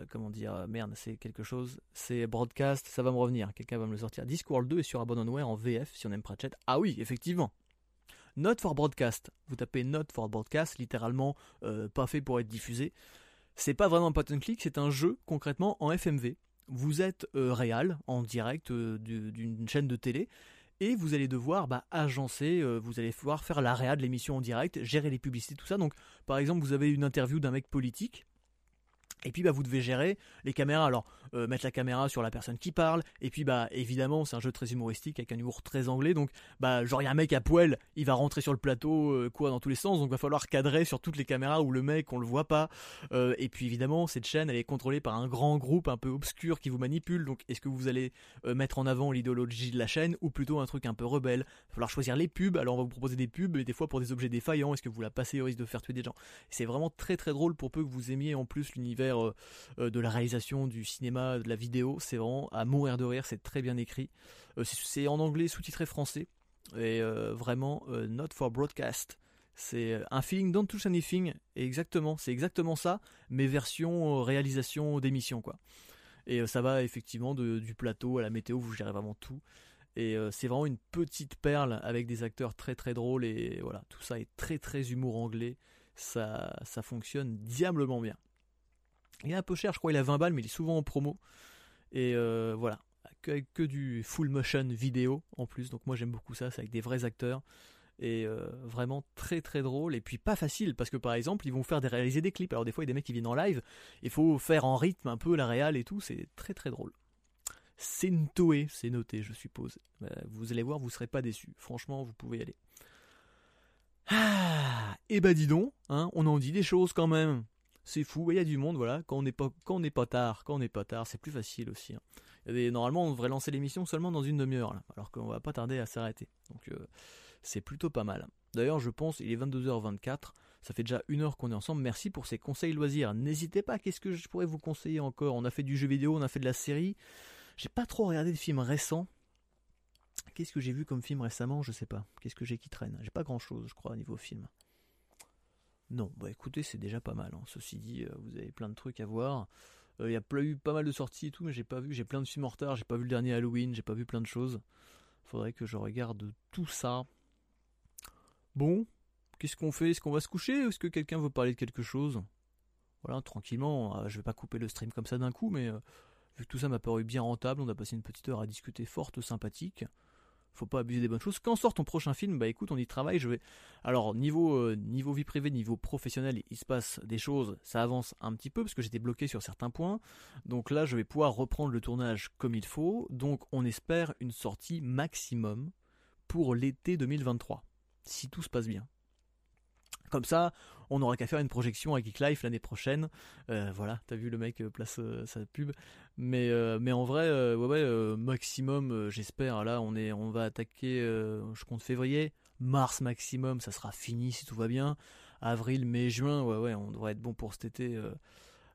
Speaker 1: comment dire, merde, c'est quelque chose, c'est Broadcast, ça va me revenir, quelqu'un va me le sortir. Discworld 2 est sur Abandonware en VF, si on aime Pratchett. Ah oui, effectivement. Note for Broadcast. Vous tapez Note for Broadcast, littéralement pas fait pour être diffusé. C'est pas vraiment un and click, c'est un jeu concrètement en FMV vous êtes euh, réal en direct euh, d'une chaîne de télé et vous allez devoir bah, agencer, euh, vous allez pouvoir faire l'arrêt de l'émission en direct, gérer les publicités, tout ça. Donc par exemple vous avez une interview d'un mec politique et puis bah vous devez gérer les caméras. Alors euh, mettre la caméra sur la personne qui parle. Et puis bah évidemment c'est un jeu très humoristique avec un humour très anglais. Donc bah genre il y a un mec à poil, il va rentrer sur le plateau, euh, quoi dans tous les sens. Donc va falloir cadrer sur toutes les caméras où le mec on le voit pas. Euh, et puis évidemment cette chaîne elle est contrôlée par un grand groupe un peu obscur qui vous manipule. Donc est-ce que vous allez mettre en avant l'idéologie de la chaîne ou plutôt un truc un peu rebelle? Va falloir choisir les pubs. Alors on va vous proposer des pubs, et des fois pour des objets défaillants. Est-ce que vous la passez au risque de faire tuer des gens? C'est vraiment très très drôle pour peu que vous aimiez en plus l'univers de la réalisation, du cinéma, de la vidéo. C'est vraiment à mourir de rire, c'est très bien écrit. Euh, c'est en anglais sous-titré français. Et euh, vraiment, not for broadcast. C'est un feeling don't touch anything. exactement, c'est exactement ça, mais version réalisation d'émission quoi. Et ça va effectivement du plateau à la météo, vous gérez vraiment tout. Et c'est vraiment une petite perle avec des acteurs très très drôles et voilà, tout ça est très très humour anglais. Ça, ça fonctionne diablement bien. Il est un peu cher, je crois il a 20 balles, mais il est souvent en promo. Et euh, voilà, que, du full motion vidéo en plus. Donc moi j'aime beaucoup ça, c'est avec des vrais acteurs. Et euh, vraiment très très drôle. Et puis pas facile, parce que par exemple, ils vont faire réaliser des clips. Alors des fois, il y a des mecs qui viennent en live, il faut faire en rythme un peu la réal et tout, c'est très très drôle. C'est Sentoe, c'est noté, je suppose. Euh, vous allez voir, vous serez pas déçus. Franchement, vous pouvez y aller. Ah, et bah dis donc, hein, on en dit des choses quand même. C'est fou, il y a du monde, voilà. Quand on n'est pas, tard, quand on n'est pas tard, c'est plus facile aussi. Hein. normalement, on devrait lancer l'émission seulement dans une demi-heure, alors qu'on va pas tarder à s'arrêter. Donc euh, c'est plutôt pas mal. D'ailleurs, je pense, il est 22h24, ça fait déjà une heure qu'on est ensemble. Merci pour ces conseils loisirs. N'hésitez pas, qu'est-ce que je pourrais vous conseiller encore? On a fait du jeu vidéo, on a fait de la série. J'ai pas trop regardé de films récents. Qu'est-ce que j'ai vu comme film récemment? Je sais pas. Qu'est-ce que j'ai qui traîne? J'ai pas grand chose, je crois, au niveau film. Non, bah écoutez, c'est déjà pas mal. Hein. Ceci dit, euh, vous avez plein de trucs à voir. Euh, il y a eu pas mal de sorties et tout, mais j'ai pas vu. J'ai plein de films en retard. J'ai pas vu le dernier Halloween. J'ai pas vu plein de choses. Faudrait que je regarde tout ça. Bon, qu'est-ce qu'on fait? Est-ce qu'on va se coucher? Est-ce que quelqu'un veut parler de quelque chose? Voilà, tranquillement. Euh, je vais pas couper le stream comme ça d'un coup, mais vu que tout ça m'a paru bien rentable, on a passé une petite heure à discuter forte, sympathique faut pas abuser des bonnes choses. Quand sort ton prochain film, bah écoute, on y travaille. Je vais. Alors niveau euh, niveau vie privée, niveau professionnel, il se passe des choses. Ça avance un petit peu parce que j'étais bloqué sur certains points. Donc là, je vais pouvoir reprendre le tournage comme il faut. Donc on espère une sortie maximum pour l'été 2023, si tout se passe bien. Comme ça, on n'aura qu'à faire une projection à Geek Life l'année prochaine. Euh, voilà, t'as vu le mec euh, place euh, sa pub. Mais, en vrai, ouais, ouais maximum, j'espère. Là, on, va attaquer, je compte février. Mars maximum, ça sera fini si tout va bien. Avril, mai, juin, ouais, ouais, on devrait être bon pour cet été.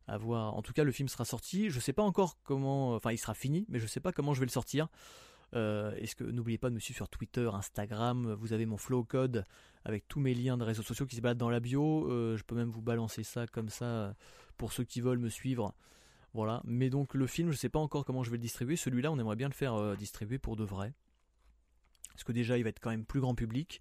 Speaker 1: à voir. En tout cas, le film sera sorti. Je sais pas encore comment. Enfin, il sera fini, mais je sais pas comment je vais le sortir. Est-ce que n'oubliez pas de me suivre sur Twitter, Instagram. Vous avez mon flow code avec tous mes liens de réseaux sociaux qui se baladent dans la bio. Euh, je peux même vous balancer ça comme ça euh, pour ceux qui veulent me suivre. Voilà. Mais donc le film, je sais pas encore comment je vais le distribuer. Celui-là, on aimerait bien le faire euh, distribuer pour de vrai. Parce que déjà, il va être quand même plus grand public.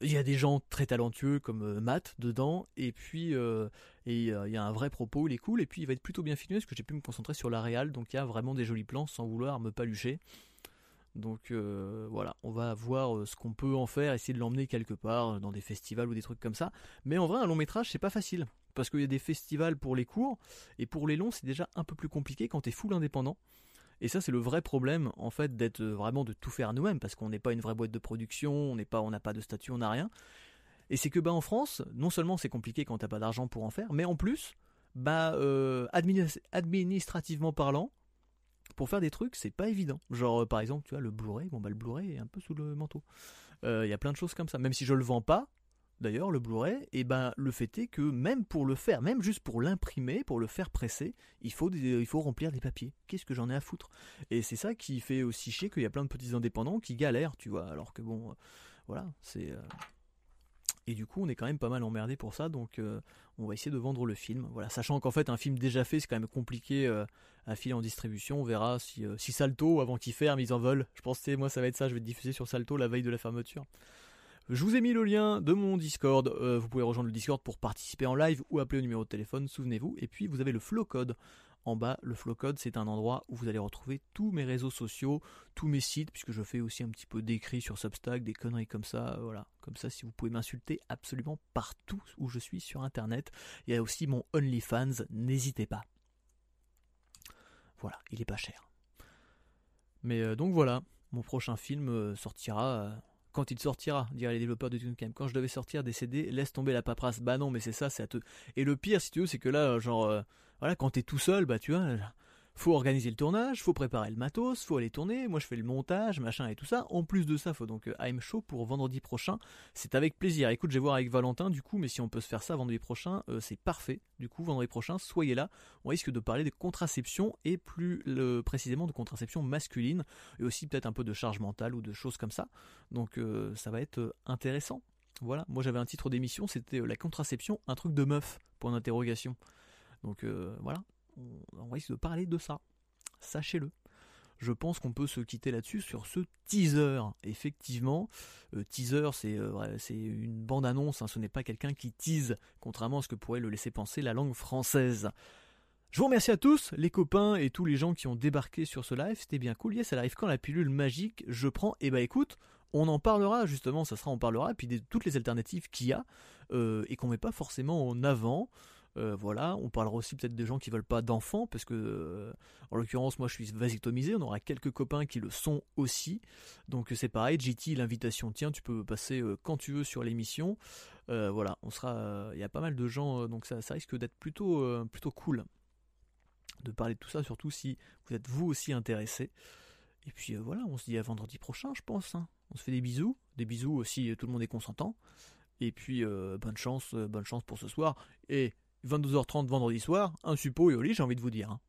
Speaker 1: Il y a des gens très talentueux comme Matt dedans, et puis et il y a un vrai propos, il est cool, et puis il va être plutôt bien filmé parce que j'ai pu me concentrer sur la réal, donc il y a vraiment des jolis plans sans vouloir me palucher. Donc euh, voilà, on va voir euh, ce qu'on peut en faire, essayer de l'emmener quelque part euh, dans des festivals ou des trucs comme ça. Mais en vrai, un long métrage, c'est pas facile. Parce qu'il y a des festivals pour les courts, et pour les longs, c'est déjà un peu plus compliqué quand t'es full indépendant. Et ça, c'est le vrai problème, en fait, d'être vraiment de tout faire nous-mêmes, parce qu'on n'est pas une vraie boîte de production, on n'est pas, on n'a pas de statut, on n'a rien. Et c'est que bah en France, non seulement c'est compliqué quand t'as pas d'argent pour en faire, mais en plus, bah administrativement parlant, pour faire des trucs, c'est pas évident. Genre, euh, par exemple, tu vois, le Blu-ray, bon, bah, le Blu-ray est un peu sous le manteau. Euh, il y a plein de choses comme ça. Même si je le vends pas, d'ailleurs, le Blu-ray, et eh ben, le fait est que même pour le faire, même juste pour l'imprimer, pour le faire presser, il faut, il faut remplir des papiers. Qu'est-ce que j'en ai à foutre? Et c'est ça qui fait aussi chier qu'il y a plein de petits indépendants qui galèrent, tu vois. Alors que bon, euh, voilà, c'est. Et du coup, on est quand même pas mal emmerdé pour ça, donc on va essayer de vendre le film. Voilà, sachant qu'en fait, un film déjà fait, c'est quand même compliqué à filer en distribution. On verra si, euh, si Salto, avant qu'il ferme, ils en veulent. Je pense que moi, ça va être ça. Je vais diffuser sur Salto la veille de la fermeture. Je vous ai mis le lien de mon Discord. Euh, vous pouvez rejoindre le Discord pour participer en live ou appeler au numéro de téléphone, souvenez-vous. Et puis, vous avez le flow code. En bas, le flow code, c'est un endroit où vous allez retrouver tous mes réseaux sociaux, tous mes sites, puisque je fais aussi un petit peu d'écrit sur Substack, des conneries comme ça. Euh, voilà, comme ça, si vous pouvez m'insulter absolument partout où je suis sur Internet. Il y a aussi mon OnlyFans, n'hésitez pas. Voilà, il est pas cher. Mais euh, donc voilà, mon prochain film euh, sortira quand il sortira, diraient les développeurs de TuneCam. Quand je devais sortir des CD, laisse tomber la paperasse. Bah non, mais c'est ça, c'est à te. Et le pire, si tu veux, c'est que là, genre, voilà, quand t'es tout seul, bah tu vois, faut organiser le tournage, faut préparer le matos, faut aller tourner. Moi, je fais le montage, machin et tout ça. En plus de ça, faut donc I'm Show pour vendredi prochain. C'est avec plaisir. Écoute, je vais voir avec Valentin du coup, mais si on peut se faire ça vendredi prochain, euh, c'est parfait. Du coup, vendredi prochain, soyez là. On risque de parler de contraception et plus précisément de contraception masculine et aussi peut-être un peu de charge mentale ou de choses comme ça. Donc, euh, ça va être euh, intéressant. Voilà. Moi, j'avais un titre d'émission, c'était la contraception, un truc de meuf. Point d'interrogation. Donc voilà, on, va essayer de parler de ça. Sachez-le. Je pense qu'on peut se quitter là-dessus sur ce teaser. Effectivement, euh, teaser, c'est euh, une bande-annonce, hein. ce n'est pas quelqu'un qui tease, contrairement à ce que pourrait le laisser penser la langue française. Je vous remercie à tous, les copains et tous les gens qui ont débarqué sur ce live. C'était bien cool. Yes, elle arrive quand la pilule magique Je prends. Et eh bah écoute, on en parlera justement. Ça sera, on parlera. Puis de toutes les alternatives qu'il y a euh, et qu'on met pas forcément en avant. Euh, voilà, on parlera aussi peut-être des gens qui veulent pas d'enfants, parce que euh, en l'occurrence moi je suis vasectomisé, on aura quelques copains qui le sont aussi. Donc c'est pareil, JT, l'invitation tiens, tu peux passer quand tu veux sur l'émission. voilà, on sera. Il y a pas mal de gens, donc ça, risque d'être plutôt, plutôt cool de parler de tout ça, surtout si vous êtes vous aussi intéressé. Et puis euh, voilà, on se dit à vendredi prochain, je pense. Hein. On se fait des bisous, des bisous aussi, tout le monde est consentant. Et puis euh, bonne chance, euh, bonne chance pour ce soir. Et 22h30 vendredi soir, un suppo et au lit, j'ai envie de vous dire. Hein.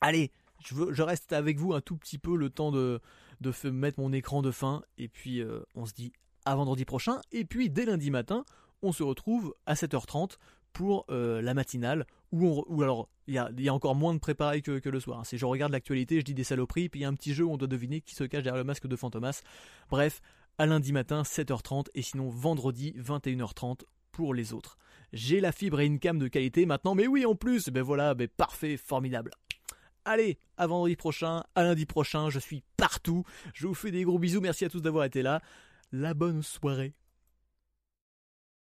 Speaker 1: Allez, je, reste avec vous un tout petit peu le temps de, de mettre mon écran de fin. Et puis on se dit à vendredi prochain. Et puis dès lundi matin, on se retrouve à 7h30 pour la matinale ou, alors il y a, encore moins de préparé que, le soir. Si je regarde l'actualité, je dis des saloperies, puis il y a un petit jeu où on doit deviner qui se cache derrière le masque de Fantomas. Bref, à lundi matin 7h30 et sinon vendredi 21h30 pour les autres. J'ai la fibre et une cam de qualité maintenant, mais oui en plus, ben voilà, ben parfait, formidable. Allez, à vendredi prochain, à lundi prochain, je suis partout. Je vous fais des gros bisous, merci à tous d'avoir été là. La bonne soirée.